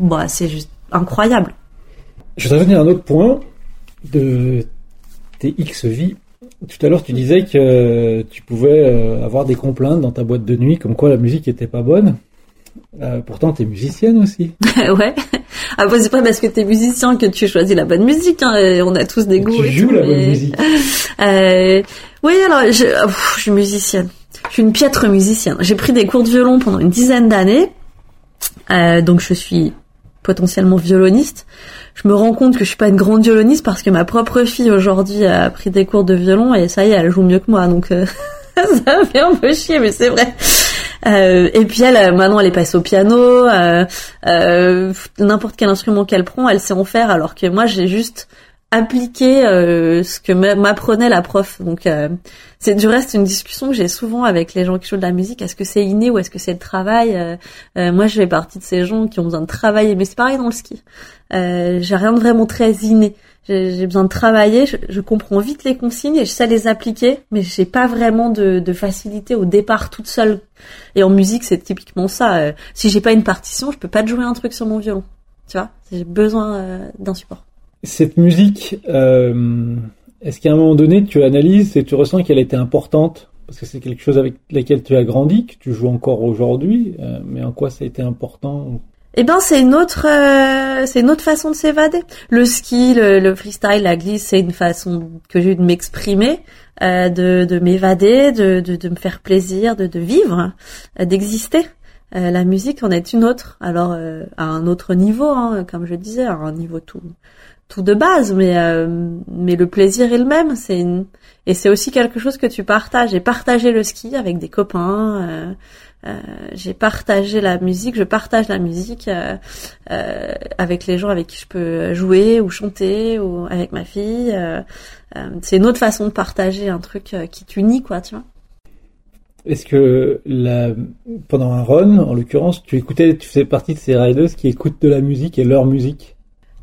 bah c'est juste incroyable. Je voudrais revenir à un autre point de tes X vies. Tout à l'heure, tu disais que tu pouvais euh, avoir des complaintes dans ta boîte de nuit, comme quoi la musique était pas bonne. Euh, pourtant, t'es musicienne aussi. *laughs* ouais. Après, c'est pas parce que t'es musicien que tu choisis la bonne musique. Hein. On a tous des goûts. Tu et joues tout, la mais- bonne musique. *laughs* Euh, oui, alors je, pff, je suis musicienne. Je suis une piètre musicienne. J'ai pris des cours de violon pendant une dizaine d'années, Euh, donc je suis potentiellement violoniste. Je me rends compte que je suis pas une grande violoniste parce que ma propre fille aujourd'hui a pris des cours de violon et ça y est, elle joue mieux que moi. Donc euh, *laughs* ça me fait un peu chier, mais c'est vrai. Euh, et puis elle, euh, maintenant, elle est passée au piano. euh, euh, N'importe quel instrument qu'elle prend, elle sait en faire, alors que moi, j'ai juste appliqué euh, ce que m'a- m'apprenait la prof. Donc, euh, c'est du reste une discussion que j'ai souvent avec les gens qui jouent de la musique. Est-ce que c'est inné ou est-ce que c'est le travail? Euh, euh, Moi, je fais partie de ces gens qui ont besoin de travailler, mais c'est pareil dans le ski. Euh, j'ai rien de vraiment très inné. J'ai besoin de travailler, je, je comprends vite les consignes et je sais les appliquer, mais j'ai pas vraiment de, de facilité au départ toute seule. Et en musique, c'est typiquement ça. Euh, si j'ai pas une partition, je peux pas te jouer un truc sur mon violon. Tu vois, j'ai besoin d'un support. Cette musique, euh, est-ce qu'à un moment donné, tu analyses et tu ressens qu'elle était importante? Parce que c'est quelque chose avec laquelle tu as grandi, que tu joues encore aujourd'hui, euh, mais en quoi ça a été important? Eh ben, c'est une autre, euh, c'est une autre façon de s'évader. Le ski, le, le freestyle, la glisse, c'est une façon que j'ai eu de m'exprimer, euh, de, de m'évader, de, de, de me faire plaisir, de, de vivre, euh, d'exister. Euh, la musique en est une autre. Alors euh, à un autre niveau, hein, comme je disais, à un niveau tout tout de base, mais euh, mais le plaisir est le même. C'est une... et c'est aussi quelque chose que tu partages. J'ai partagé le ski avec des copains. euh, euh, j'ai partagé la musique, je partage la musique euh, avec les gens avec qui je peux jouer ou chanter ou avec ma fille. c'est une autre façon de partager un truc qui t'unit, quoi, tu vois. Est-ce que pendant un run, en l'occurrence, tu écoutais, tu faisais partie de ces riders qui écoutent de la musique et leur musique?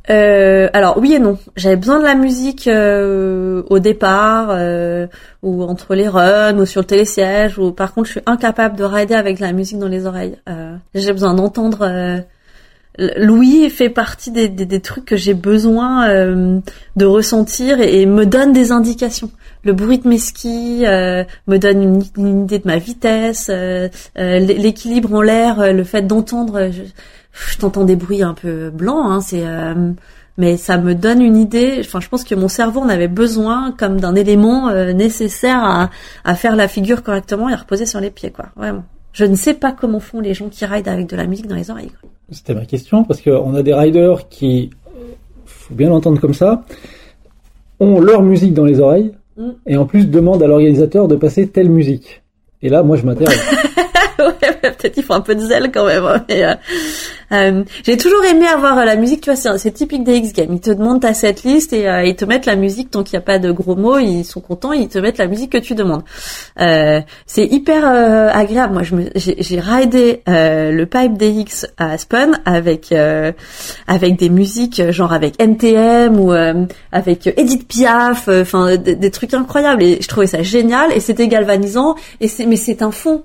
Euh, alors oui et non. J'avais besoin de la musique euh, au départ, euh, ou entre les runs, ou sur le télésiège. Ou par contre, je suis incapable de rider avec de la musique dans les oreilles. Euh, j'ai besoin d'entendre. euh, Louis fait partie des, des, des trucs que j'ai besoin euh, de ressentir et, me donne des indications. Le bruit de mes skis me donne une, une idée de ma vitesse, l'équilibre en l'air, le fait d'entendre. Je t'entends des bruits un peu blancs, hein, c'est, euh, mais ça me donne une idée. Enfin, je pense que mon cerveau en avait besoin comme d'un élément euh, nécessaire à, à faire la figure correctement et à reposer sur les pieds, quoi. Vraiment. Je ne sais pas comment font les gens qui ride avec de la musique dans les oreilles. C'était ma question, parce qu'on a des riders qui, faut bien l'entendre comme ça, ont leur musique dans les oreilles, Mm. et en plus demandent à l'organisateur de passer telle musique. Et là, moi, je m'interroge. *laughs* peut-être il faut un peu de zèle quand même. Hein, euh, euh, j'ai toujours aimé avoir la musique, tu vois, c'est typique des X Games. Ils te demandent ta setlist et euh, ils te mettent la musique tant qu'il n'y a pas de gros mots, ils sont contents, ils te mettent la musique que tu demandes. Euh, c'est hyper agréable. Moi, j'ai, j'ai ridé le pipe DX à Spun avec avec des musiques genre avec NTM ou avec Edith Piaf, enfin des, des trucs incroyables. Et je trouvais ça génial et c'était galvanisant. Et mais c'est un fond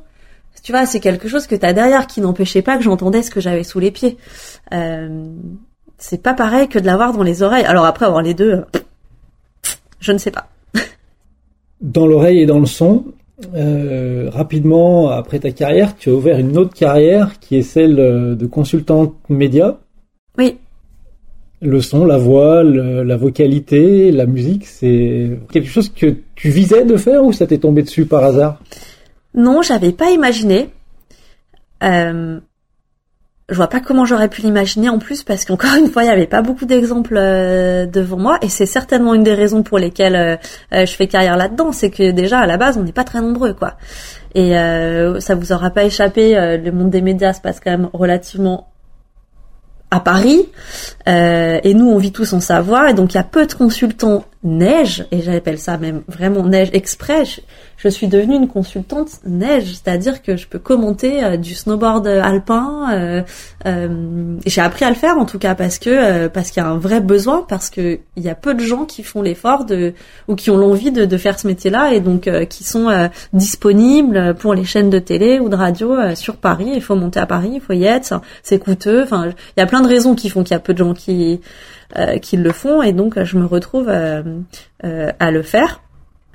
tu vois, c'est quelque chose que t'as derrière qui n'empêchait pas que j'entendais ce que j'avais sous les pieds. Euh, c'est pas pareil que de l'avoir dans les oreilles. Alors après, avoir les deux, euh, je ne sais pas. *laughs* dans l'oreille et dans le son, euh, rapidement après ta carrière, tu as ouvert une autre carrière qui est celle de consultante média. Oui. Le son, la voix, la vocalité, la musique, c'est quelque chose que tu visais de faire ou ça t'est tombé dessus par hasard? Non, j'avais pas imaginé. Euh, je vois pas comment j'aurais pu l'imaginer en plus parce qu'encore une fois, il y avait pas beaucoup d'exemples euh, devant moi et c'est certainement une des raisons pour lesquelles euh, euh, je fais carrière là-dedans, c'est que déjà à la base, on n'est pas très nombreux quoi. Et ça vous aura pas échappé, le monde des médias se passe quand même relativement à Paris et nous on vit tous en Savoie et donc il y a peu de consultants neige et j'appelle ça même vraiment neige exprès suis devenue une consultante neige, c'est-à-dire que je peux commenter euh, du snowboard alpin. Euh, euh, j'ai appris à le faire en tout cas parce que euh, parce qu'il y a un vrai besoin, parce que il y a peu de gens qui font l'effort de ou qui ont l'envie de, de, faire ce métier-là et donc qui sont disponibles pour les chaînes de télé ou de radio sur Paris. Il faut monter à Paris, il faut y être, c'est coûteux. Enfin, il y a plein de raisons qui font qu'il y a peu de gens qui qui le font et donc je me retrouve à le faire.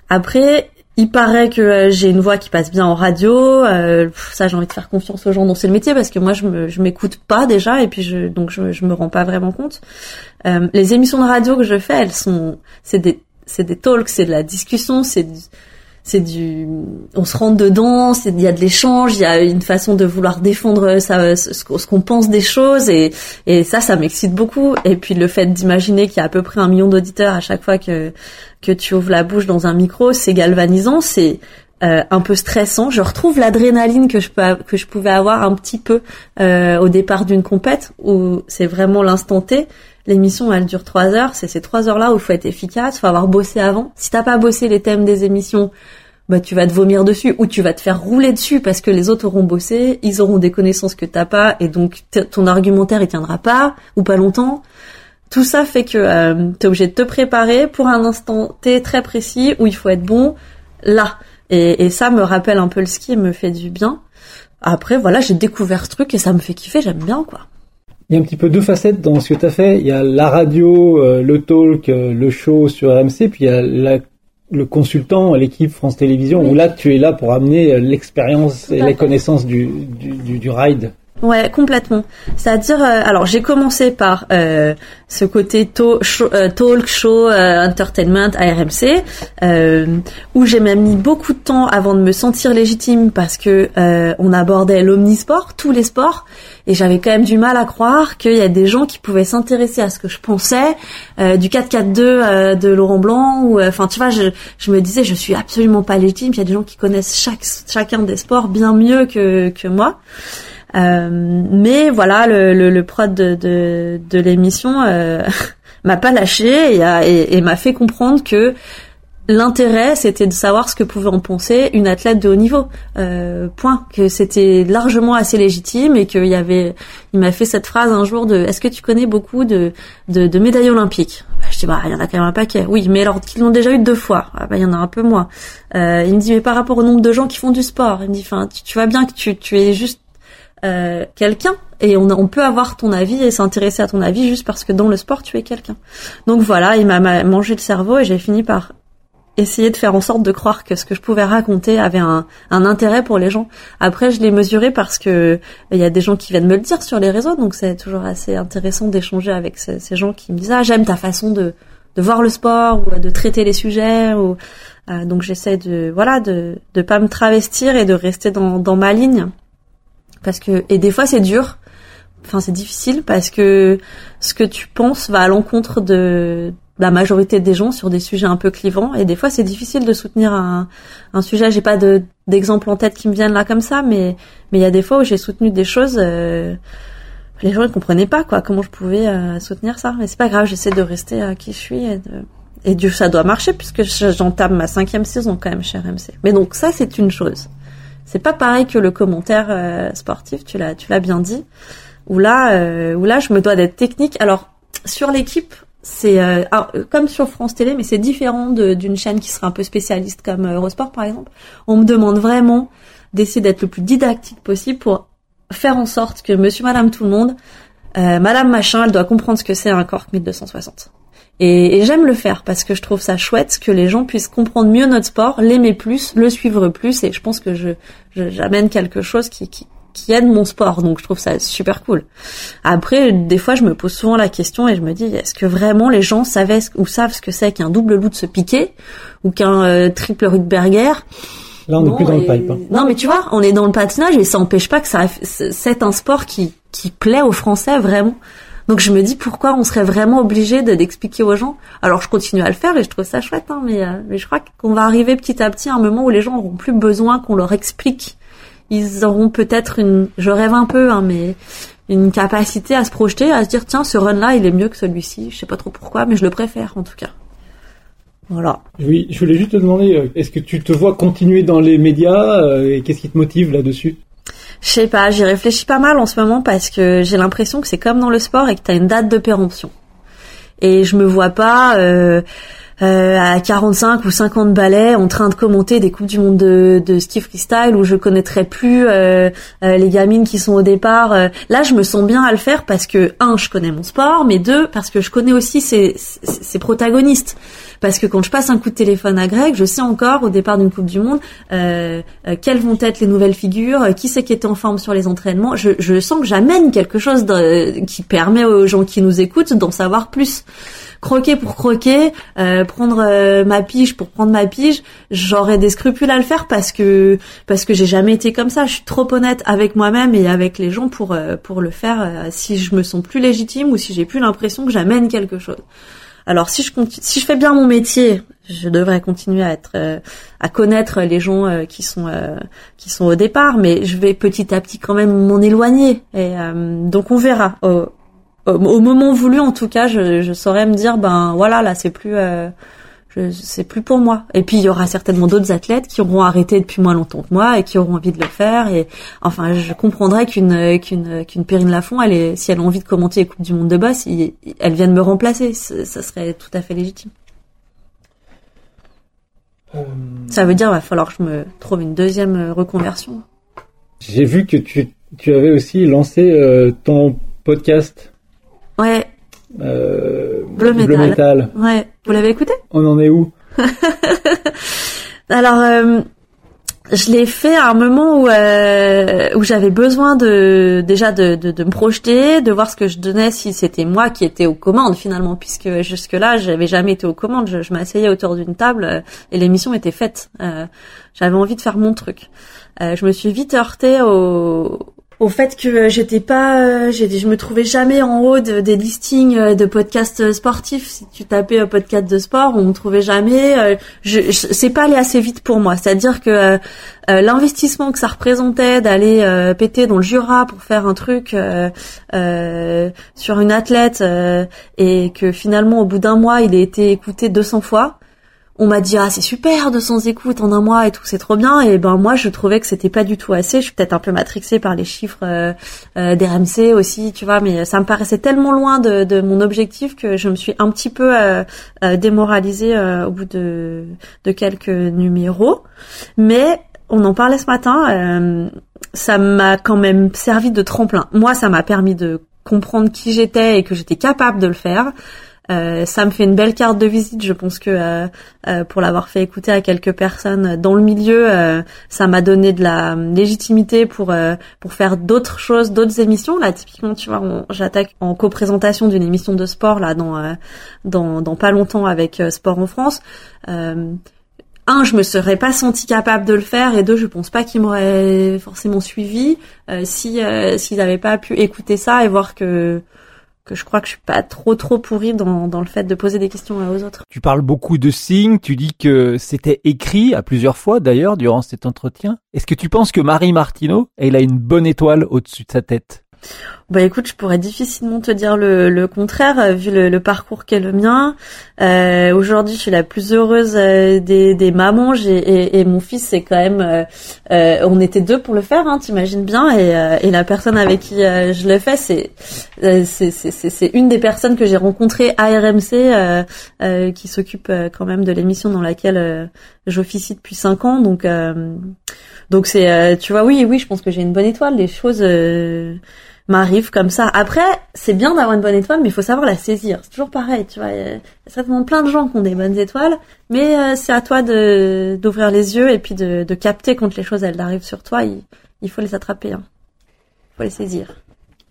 Après, il paraît que euh, j'ai une voix qui passe bien en radio. Euh, ça, j'ai envie de faire confiance aux gens dont c'est le métier parce que moi, je me, m'écoute pas déjà et puis je, donc je, me rends pas vraiment compte. Euh, les émissions de radio que je fais, elles sont, c'est des, c'est des talks, c'est de la discussion, c'est c'est du, on se rentre dedans, il y a de l'échange, il y a une façon de vouloir défendre ça, ce, qu'on pense des choses et, et ça, ça m'excite beaucoup. Et puis le fait d'imaginer qu'il y a à peu près un million d'auditeurs à chaque fois que que tu ouvres la bouche dans un micro, c'est galvanisant, c'est euh, un peu stressant. Je retrouve l'adrénaline que je peux, que je pouvais avoir un petit peu euh, au départ d'une compète où c'est vraiment l'instant T. L'émission, elle dure trois heures. C'est ces trois heures-là où faut être efficace, faut avoir bossé avant. Si t'as pas bossé les thèmes des émissions, bah tu vas te vomir dessus ou tu vas te faire rouler dessus parce que les autres auront bossé, ils auront des connaissances que t'as pas et donc ton argumentaire il tiendra pas ou pas longtemps. Tout ça fait que euh, tu es obligé de te préparer pour un instant T très précis où il faut être bon là. Et, et ça me rappelle un peu le ski et me fait du bien. Après voilà, j'ai découvert ce truc et ça me fait kiffer, j'aime bien quoi. Il y a un petit peu deux facettes dans ce que tu as fait. Il y a la radio, euh, le talk, euh, le show sur RMC, puis il y a le consultant, l'équipe France Télévisions, où là tu es là pour amener euh, l'expérience et les connaissances du, du, du ride. Ouais, complètement. C'est-à-dire, euh, alors j'ai commencé par euh, ce côté euh, talk show, entertainment à RMC, où j'ai même mis beaucoup de temps avant de me sentir légitime parce que on abordait l'omnisport, tous les sports, et j'avais quand même du mal à croire qu'il y a des gens qui pouvaient s'intéresser à ce que je pensais du 4-4-2 de Laurent Blanc, ou enfin tu vois, je, je me disais je suis absolument pas légitime. Il y a des gens qui connaissent chaque chacun des sports bien mieux que que moi. Euh, mais voilà, le, le, le, prod de, de, de l'émission euh, *laughs* m'a pas lâché et, m'a fait comprendre que l'intérêt c'était de savoir ce que pouvait en penser une athlète de haut niveau. Euh, point. Que c'était largement assez légitime et qu'il y avait il m'a fait cette phrase un jour de est-ce que tu connais beaucoup de de, de médailles olympiques? Bah, je dis bah il y en a quand même un paquet oui mais alors qu'ils l'ont déjà eu deux fois. Ah, bah il y en a un peu moins. Euh, il me dit mais par rapport au nombre de gens qui font du sport il me dit enfin tu, tu vois bien que tu tu es juste euh, quelqu'un et on, on, peut avoir ton avis et s'intéresser à ton avis juste parce que dans le sport tu es quelqu'un. Donc voilà, il m'a mangé le cerveau et j'ai fini par essayer de faire en sorte de croire que ce que je pouvais raconter avait un, un intérêt pour les gens. Après, je l'ai mesuré parce que il y a des gens qui viennent me le dire sur les réseaux, donc c'est toujours assez intéressant d'échanger avec ces, gens qui me disent ah j'aime ta façon de, de voir le sport ou de traiter les sujets ou euh, donc j'essaie de voilà de de pas me travestir et de rester dans dans ma ligne parce que et des fois c'est dur. Enfin c'est difficile parce que ce que tu penses va à l'encontre de la majorité des gens sur des sujets un peu clivants. Et des fois c'est difficile de soutenir un, sujet. J'ai pas de d'exemple en tête qui me viennent là comme ça mais mais il y a des fois où j'ai soutenu des choses euh, les gens ne comprenaient pas quoi comment je pouvais euh, soutenir ça. Mais c'est pas grave j'essaie de rester à qui je suis et de et ça doit marcher puisque j'entame ma cinquième saison quand même chez RMC mais donc ça c'est une chose c'est pas pareil que le commentaire euh, sportif tu l'as tu l'as bien dit où là où là je me dois d'être technique alors sur l'équipe c'est euh, comme sur France Télé, mais c'est différent d'une chaîne qui serait un peu spécialiste comme euh, Eurosport par exemple. On me demande vraiment d'essayer d'être le plus didactique possible pour faire en sorte que Monsieur, Madame, tout le monde, euh, Madame machin, elle doit comprendre ce que c'est un Cork 1260. Et, et j'aime le faire parce que je trouve ça chouette que les gens puissent comprendre mieux notre sport, l'aimer plus, le suivre plus, et je pense que je j'amène quelque chose qui, qui, qui aide mon sport. Donc je trouve ça super cool. Après, des fois, je me pose souvent la question et je me dis, est-ce que vraiment les gens savaient ou savent ce que c'est qu'un double loup de se piquer ou qu'un euh, triple Rudberger Là, on n'est plus dans le pipe. Hein. Non, mais tu vois, on est dans le patinage et ça empêche pas que ça c'est un sport qui qui plaît aux Français vraiment. Donc je me dis pourquoi on serait vraiment obligé d'expliquer aux gens? Alors je continue à le faire et je trouve ça chouette, hein, mais, euh, je crois qu'on va arriver petit à petit à un moment où les gens auront plus besoin qu'on leur explique ils auront peut-être une, je rêve un peu, hein, mais une capacité à se projeter, à se dire tiens ce run là il est mieux que celui-ci. Je sais pas trop pourquoi, mais je le préfère en tout cas. Voilà. Oui, je voulais juste te demander, euh, est-ce que tu te vois continuer dans les médias euh, et qu'est-ce qui te motive là-dessus? Je sais pas, j'y réfléchis pas mal en ce moment parce que j'ai l'impression que c'est comme dans le sport et que tu as une date de péremption. Et je me vois pas. Euh, euh, à 45 ou 50 balais en train de commenter des coupes du monde de, de Steve Freestyle où je connaîtrais plus euh, euh, les gamines qui sont au départ. Là, je me sens bien à le faire parce que un, je connais mon sport, mais deux, parce que je connais aussi ses, protagonistes. Parce que quand je passe un coup de téléphone à Greg, je sais encore au départ d'une Coupe du Monde euh, quelles vont être les nouvelles figures, qui c'est qui était en forme sur les entraînements. Je, sens que j'amène quelque chose qui permet aux gens qui nous écoutent d'en savoir plus croquer pour croquer, euh, prendre euh, ma pige pour prendre ma pige, j'aurais des scrupules à le faire parce que parce que j'ai jamais été comme ça. Je suis trop honnête avec moi-même et avec les gens pour euh, pour le faire. si je me sens plus légitime ou si j'ai plus l'impression que j'amène quelque chose. Alors si je si je fais bien mon métier, je devrais continuer à être à connaître les gens qui sont qui sont au départ, mais je vais petit à petit quand même m'en éloigner. Et donc on verra au moment voulu en tout cas je, je saurais me dire ben voilà là c'est plus euh, c'est plus pour moi. Et puis il y aura certainement d'autres athlètes qui auront arrêté depuis moins longtemps que moi et qui auront envie de le faire. Et enfin je comprendrais qu'une qu'une qu'une Perrine Lafont elle est, si elle a envie de commenter les coupes du monde de boss elle vient de me remplacer. Ça serait tout à fait légitime. Euh, ça veut dire va falloir que je me trouve une deuxième reconversion. J'ai vu que tu tu avais aussi lancé euh, ton podcast Ouais. Euh, Bleu, Metal. Ouais. Vous l'avez écouté? On en est où? *laughs* Alors, euh, je l'ai fait à un moment où euh, où j'avais besoin de déjà de, de, de, me projeter, de voir ce que je donnais si c'était moi qui étais aux commandes finalement, puisque jusque là j'avais jamais été aux commandes. Je, je m'asseyais autour d'une table euh, et l'émission était faite. Euh, j'avais envie de faire mon truc. Euh, je me suis vite heurtée au, au fait que j'étais pas, euh, je me trouvais jamais en haut des listings euh, de podcasts sportifs. Si tu tapais podcast de sport, on me trouvait jamais. Euh, je, c'est pas allé assez vite pour moi. C'est-à-dire que l'investissement que ça représentait d'aller péter dans le Jura pour faire un truc sur une athlète et que finalement au bout d'un mois il a été écouté 200 fois on m'a dit ah c'est super 200 écoutes en un mois et tout c'est trop bien. Et ben moi je trouvais que c'était pas du tout assez. Je suis peut-être un peu matrixée par les chiffres euh, euh d'RMC aussi tu vois mais ça me paraissait tellement loin de, mon objectif que je me suis un petit peu euh, euh démoralisée euh, au bout de, de quelques numéros. Mais on en parlait ce matin ça m'a quand même servi de tremplin. Moi ça m'a permis de comprendre qui j'étais et que j'étais capable de le faire euh, ça me fait une belle carte de visite. Je pense que euh, euh, pour l'avoir fait écouter à quelques personnes dans le milieu, ça m'a donné de la légitimité pour pour faire d'autres choses, d'autres émissions. Là, typiquement, tu vois, j'attaque en co-présentation d'une émission de sport là dans dans, dans pas longtemps avec Sport en France un, je me serais pas senti capable de le faire, et deux, je pense pas qu'ils m'auraient forcément suivi si s'ils n'avaient pas pu écouter ça et voir que que je crois que je suis pas trop trop pourrie dans, dans le fait de poser des questions aux autres. Tu parles beaucoup de signes, tu dis que c'était écrit à plusieurs fois d'ailleurs durant cet entretien. Est-ce que tu penses que Marie Martineau, elle a une bonne étoile au-dessus de sa tête? Bah écoute, je pourrais difficilement te dire le, le contraire euh, vu le, le parcours qu'est le mien. Euh, Aujourd'hui, je suis la plus heureuse euh, des, des mamans. J'ai, et, et, mon fils, c'est quand même. Euh, euh, on était deux pour le faire, hein, t'imagines bien. Et, et, la personne avec qui je le fais, c'est c'est, une des personnes que j'ai rencontrées à RMC, qui s'occupe quand même de l'émission dans laquelle j'officie depuis cinq ans. Donc donc c'est, tu vois, oui, oui, je pense que j'ai une bonne étoile. Les choses m'arrive comme ça. Après, c'est bien d'avoir une bonne étoile, mais il faut savoir la saisir. C'est toujours pareil, tu vois. Il y a certainement plein de gens qui ont des bonnes étoiles, mais euh, c'est à toi de d'ouvrir les yeux et puis de, de, capter quand les choses elles arrivent sur toi. Il, il faut les attraper, hein. il faut les saisir.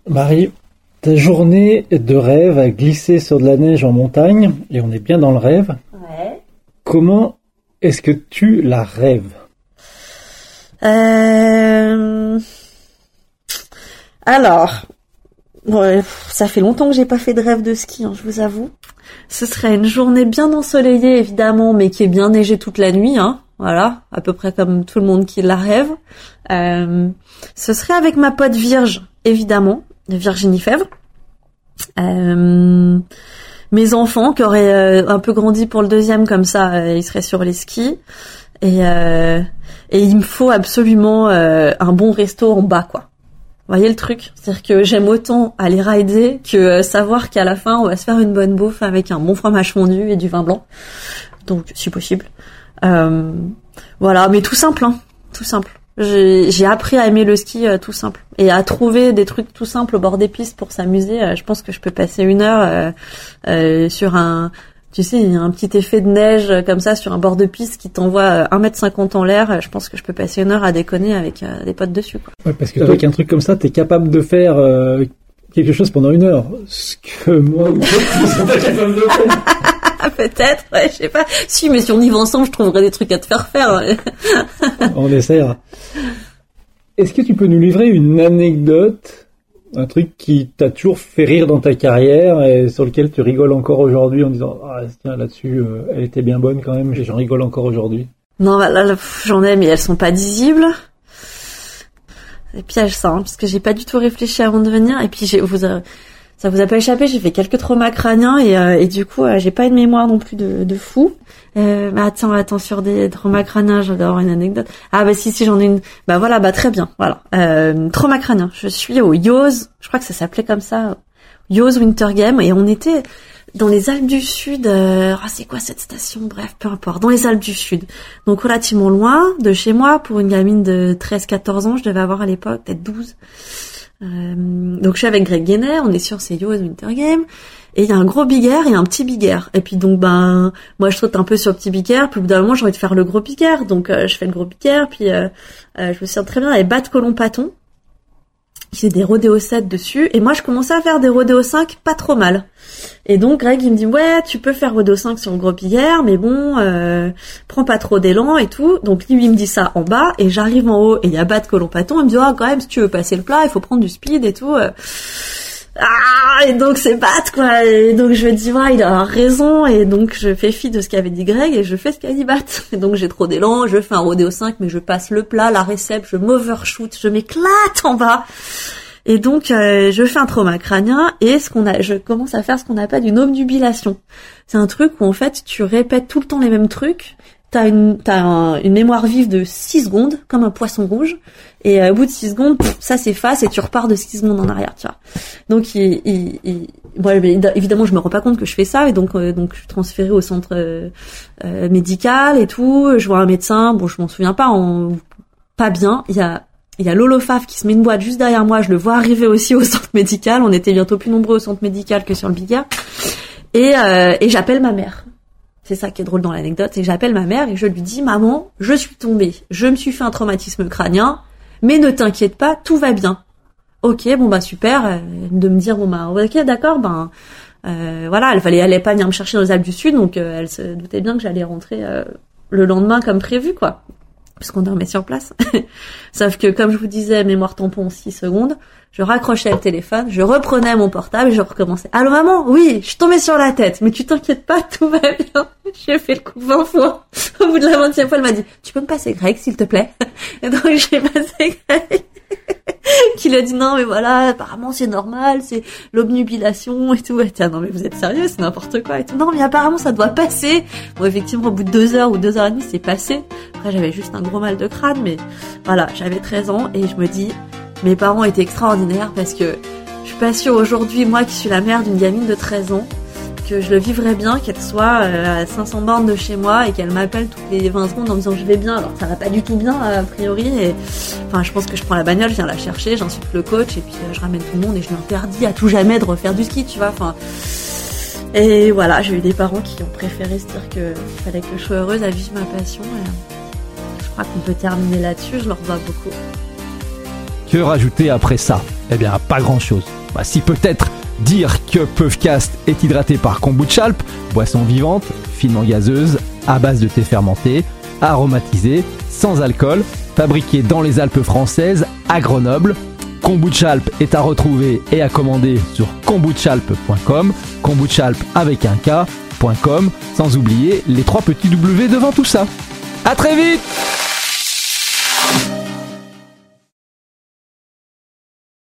Marie, ta journée de rêve a glissé sur de la neige en montagne et on est bien dans le rêve. Ouais. Comment est-ce que tu la rêves? Euh... Alors, ça fait longtemps que j'ai pas fait de rêve de ski, hein, je vous avoue. Ce serait une journée bien ensoleillée évidemment, mais qui est bien neigée toute la nuit, hein. Voilà, à peu près comme tout le monde qui la rêve. Euh, ce serait avec ma pote Vierge, évidemment, Virginie Fèvre. Euh, mes enfants qui auraient euh, un peu grandi pour le deuxième comme ça, ils seraient sur les skis. Et, et il me faut absolument un bon resto en bas, quoi. Voyez le truc? C'est-à-dire que j'aime autant aller rider que euh, savoir qu'à la fin, on va se faire une bonne bouffe avec un bon fromage fondu et du vin blanc. Donc, si possible. Euh, voilà, mais tout simple, hein. Tout simple. J'ai appris à aimer le ski euh, tout simple et à trouver des trucs tout simples au bord des pistes pour s'amuser. je pense que je peux passer une heure sur un tu sais, il y a un petit effet de neige euh, comme ça sur un bord de piste qui t'envoie 1m50 euh, en l'air. Je pense que je peux passer une heure à déconner avec euh, des potes dessus. Quoi. Ouais, parce que toi, avec un truc comme ça, t'es capable de faire quelque chose pendant une heure. Ce que moi, je suis pas capable de faire. Peut-être, ouais, je sais pas. Si, mais si on y va ensemble, je trouverais des trucs à te faire faire. on essaiera. Est-ce que tu peux nous livrer une anecdote un truc qui t'a toujours fait rire dans ta carrière et sur lequel tu rigoles encore aujourd'hui en disant ah tiens là-dessus euh, elle était bien bonne quand même j'en rigole encore aujourd'hui? Non bah, là, j'en ai mais elles sont pas dissibles et piège ça hein, parce que j'ai pas du tout réfléchi avant de venir. Et puis vous ça vous a pas échappé j'ai fait quelques traumas crâniens et, euh, et du coup euh, j'ai pas une mémoire non plus de, de fou euh, attends, attends, sur des traumas crâniens, je dois avoir une anecdote. Ah bah si, si, j'en ai une. Bah voilà, bah très bien, voilà. Euh, trauma crânien. Je suis au Yoz, je crois que ça s'appelait comme ça, Yoz Winter Game, et on était dans les Alpes du Sud. Euh, ah c'est quoi cette station? Bref, peu importe. Dans les Alpes du Sud, donc relativement loin de chez moi. Pour une gamine de 13-14 ans, je devais avoir à l'époque peut-être 12. Euh, donc je suis avec Greg Guéner, on est sur Yoz Winter Game. Et il y a un gros big et un petit big. Et puis donc ben moi je saute un peu sur le petit big air, puis au bout d'un moment j'ai envie de faire le gros big donc euh, je fais le gros big puis euh, je me sens très bien avec Bat Colon Paton. Qui des rodéo 7 dessus, et moi je commençais à faire des rodéo 5 pas trop mal. Et donc Greg il me dit ouais tu peux faire rodéo 5 sur le gros air, mais bon prends pas trop d'élan et tout. Donc lui il me dit ça en bas, et j'arrive en haut et il y a Bat Colon Paton, il me dit ah quand même si tu veux passer le plat il faut prendre du speed et tout ah et donc c'est Bat quoi. Et donc je me dis ouais il a raison. Et donc je fais fi de ce qu'avait dit Greg et je fais ce qu'a dit Bat. Et donc j'ai trop d'élan je fais un rodéo 5 mais je passe le plat la récepte je m'overshoot je m'éclate en bas. Et donc euh, je fais un trauma crânien et ce qu'on a je commence à faire ce qu'on appelle une obnubilation c'est un truc où en fait tu répètes tout le temps les mêmes trucs t'as une t'as une mémoire vive de 6 secondes comme un poisson rouge. Et euh, au bout de 6 secondes ça s'efface et tu repars de 6 secondes en arrière tu vois. Donc il, il, il bon, évidemment je me rends pas compte que je fais ça. Et donc euh, donc je suis transférée au centre euh, médical et tout. Je vois un médecin. Bon je m'en souviens pas. Pas bien. Il y a il y a l'Olofaf qui se met une boîte juste derrière moi. Je le vois arriver aussi au centre médical. On était bientôt plus nombreux au centre médical que sur le Bigard et, et j'appelle ma mère c'est ça qui est drôle dans l'anecdote, c'est que j'appelle ma mère et je lui dis maman, je suis tombée, je me suis fait un traumatisme crânien, mais ne t'inquiète pas, tout va bien. Ok, bon bah super, euh, de me dire bon bah ok d'accord, ben euh, voilà, elle fallait, elle pas venir me chercher dans les Alpes du Sud, donc euh, elle se doutait bien que j'allais rentrer le lendemain comme prévu quoi, puisqu'on dormait sur place. *laughs* Sauf que comme je vous disais, mémoire tampon 6 secondes, Je raccrochais le téléphone, je reprenais mon portable je recommençais. Allô maman, oui, je suis tombée sur la tête, mais tu t'inquiètes pas, *laughs* tout va bien. J'ai fait le coup 20 fois. Au bout de la 20 fois, elle m'a dit, tu peux me passer Greg, s'il te plaît Et donc *laughs* j'ai passé Greg. *laughs* qui lui a dit non mais voilà apparemment c'est normal c'est l'obnubilation et tout. Et tiens non mais vous êtes sérieux c'est n'importe quoi et tout. Non mais apparemment ça doit passer. Bon effectivement au bout de deux heures ou deux heures et demie c'est passé. Après j'avais juste un gros mal de crâne mais voilà j'avais 13 ans et je me dis mes parents étaient extraordinaires parce que je suis pas sûre aujourd'hui moi qui suis la mère d'une gamine de 13 ans que je le vivrais bien, qu'elle soit euh, à 500 bornes de chez moi et qu'elle m'appelle toutes les 20 secondes en me disant je vais bien, alors ça va pas du tout bien a priori. Et enfin, je pense que je prends la bagnole, je viens la chercher, j'insulte le coach et puis euh, je ramène tout le monde et je lui interdis à tout jamais de refaire du ski, tu vois. Enfin, et voilà, j'ai eu des parents qui ont préféré se dire que fallait que je sois heureuse à vivre ma passion. Euh, je crois qu'on peut terminer là-dessus, je leur dois beaucoup. Que rajouter après ça? Eh bien, pas grand-chose. Bah, si peut-être Dire que Puffcast est hydraté par Kombucha Alp, boisson vivante, finement gazeuse, à base de thé fermenté, aromatisé, sans alcool, fabriqué dans les Alpes françaises, à Grenoble. Kombucha Alp est à retrouver et à commander sur kombuchalp.com, kombuchalp avec un K.com, sans oublier les trois petits W devant tout ça. À très vite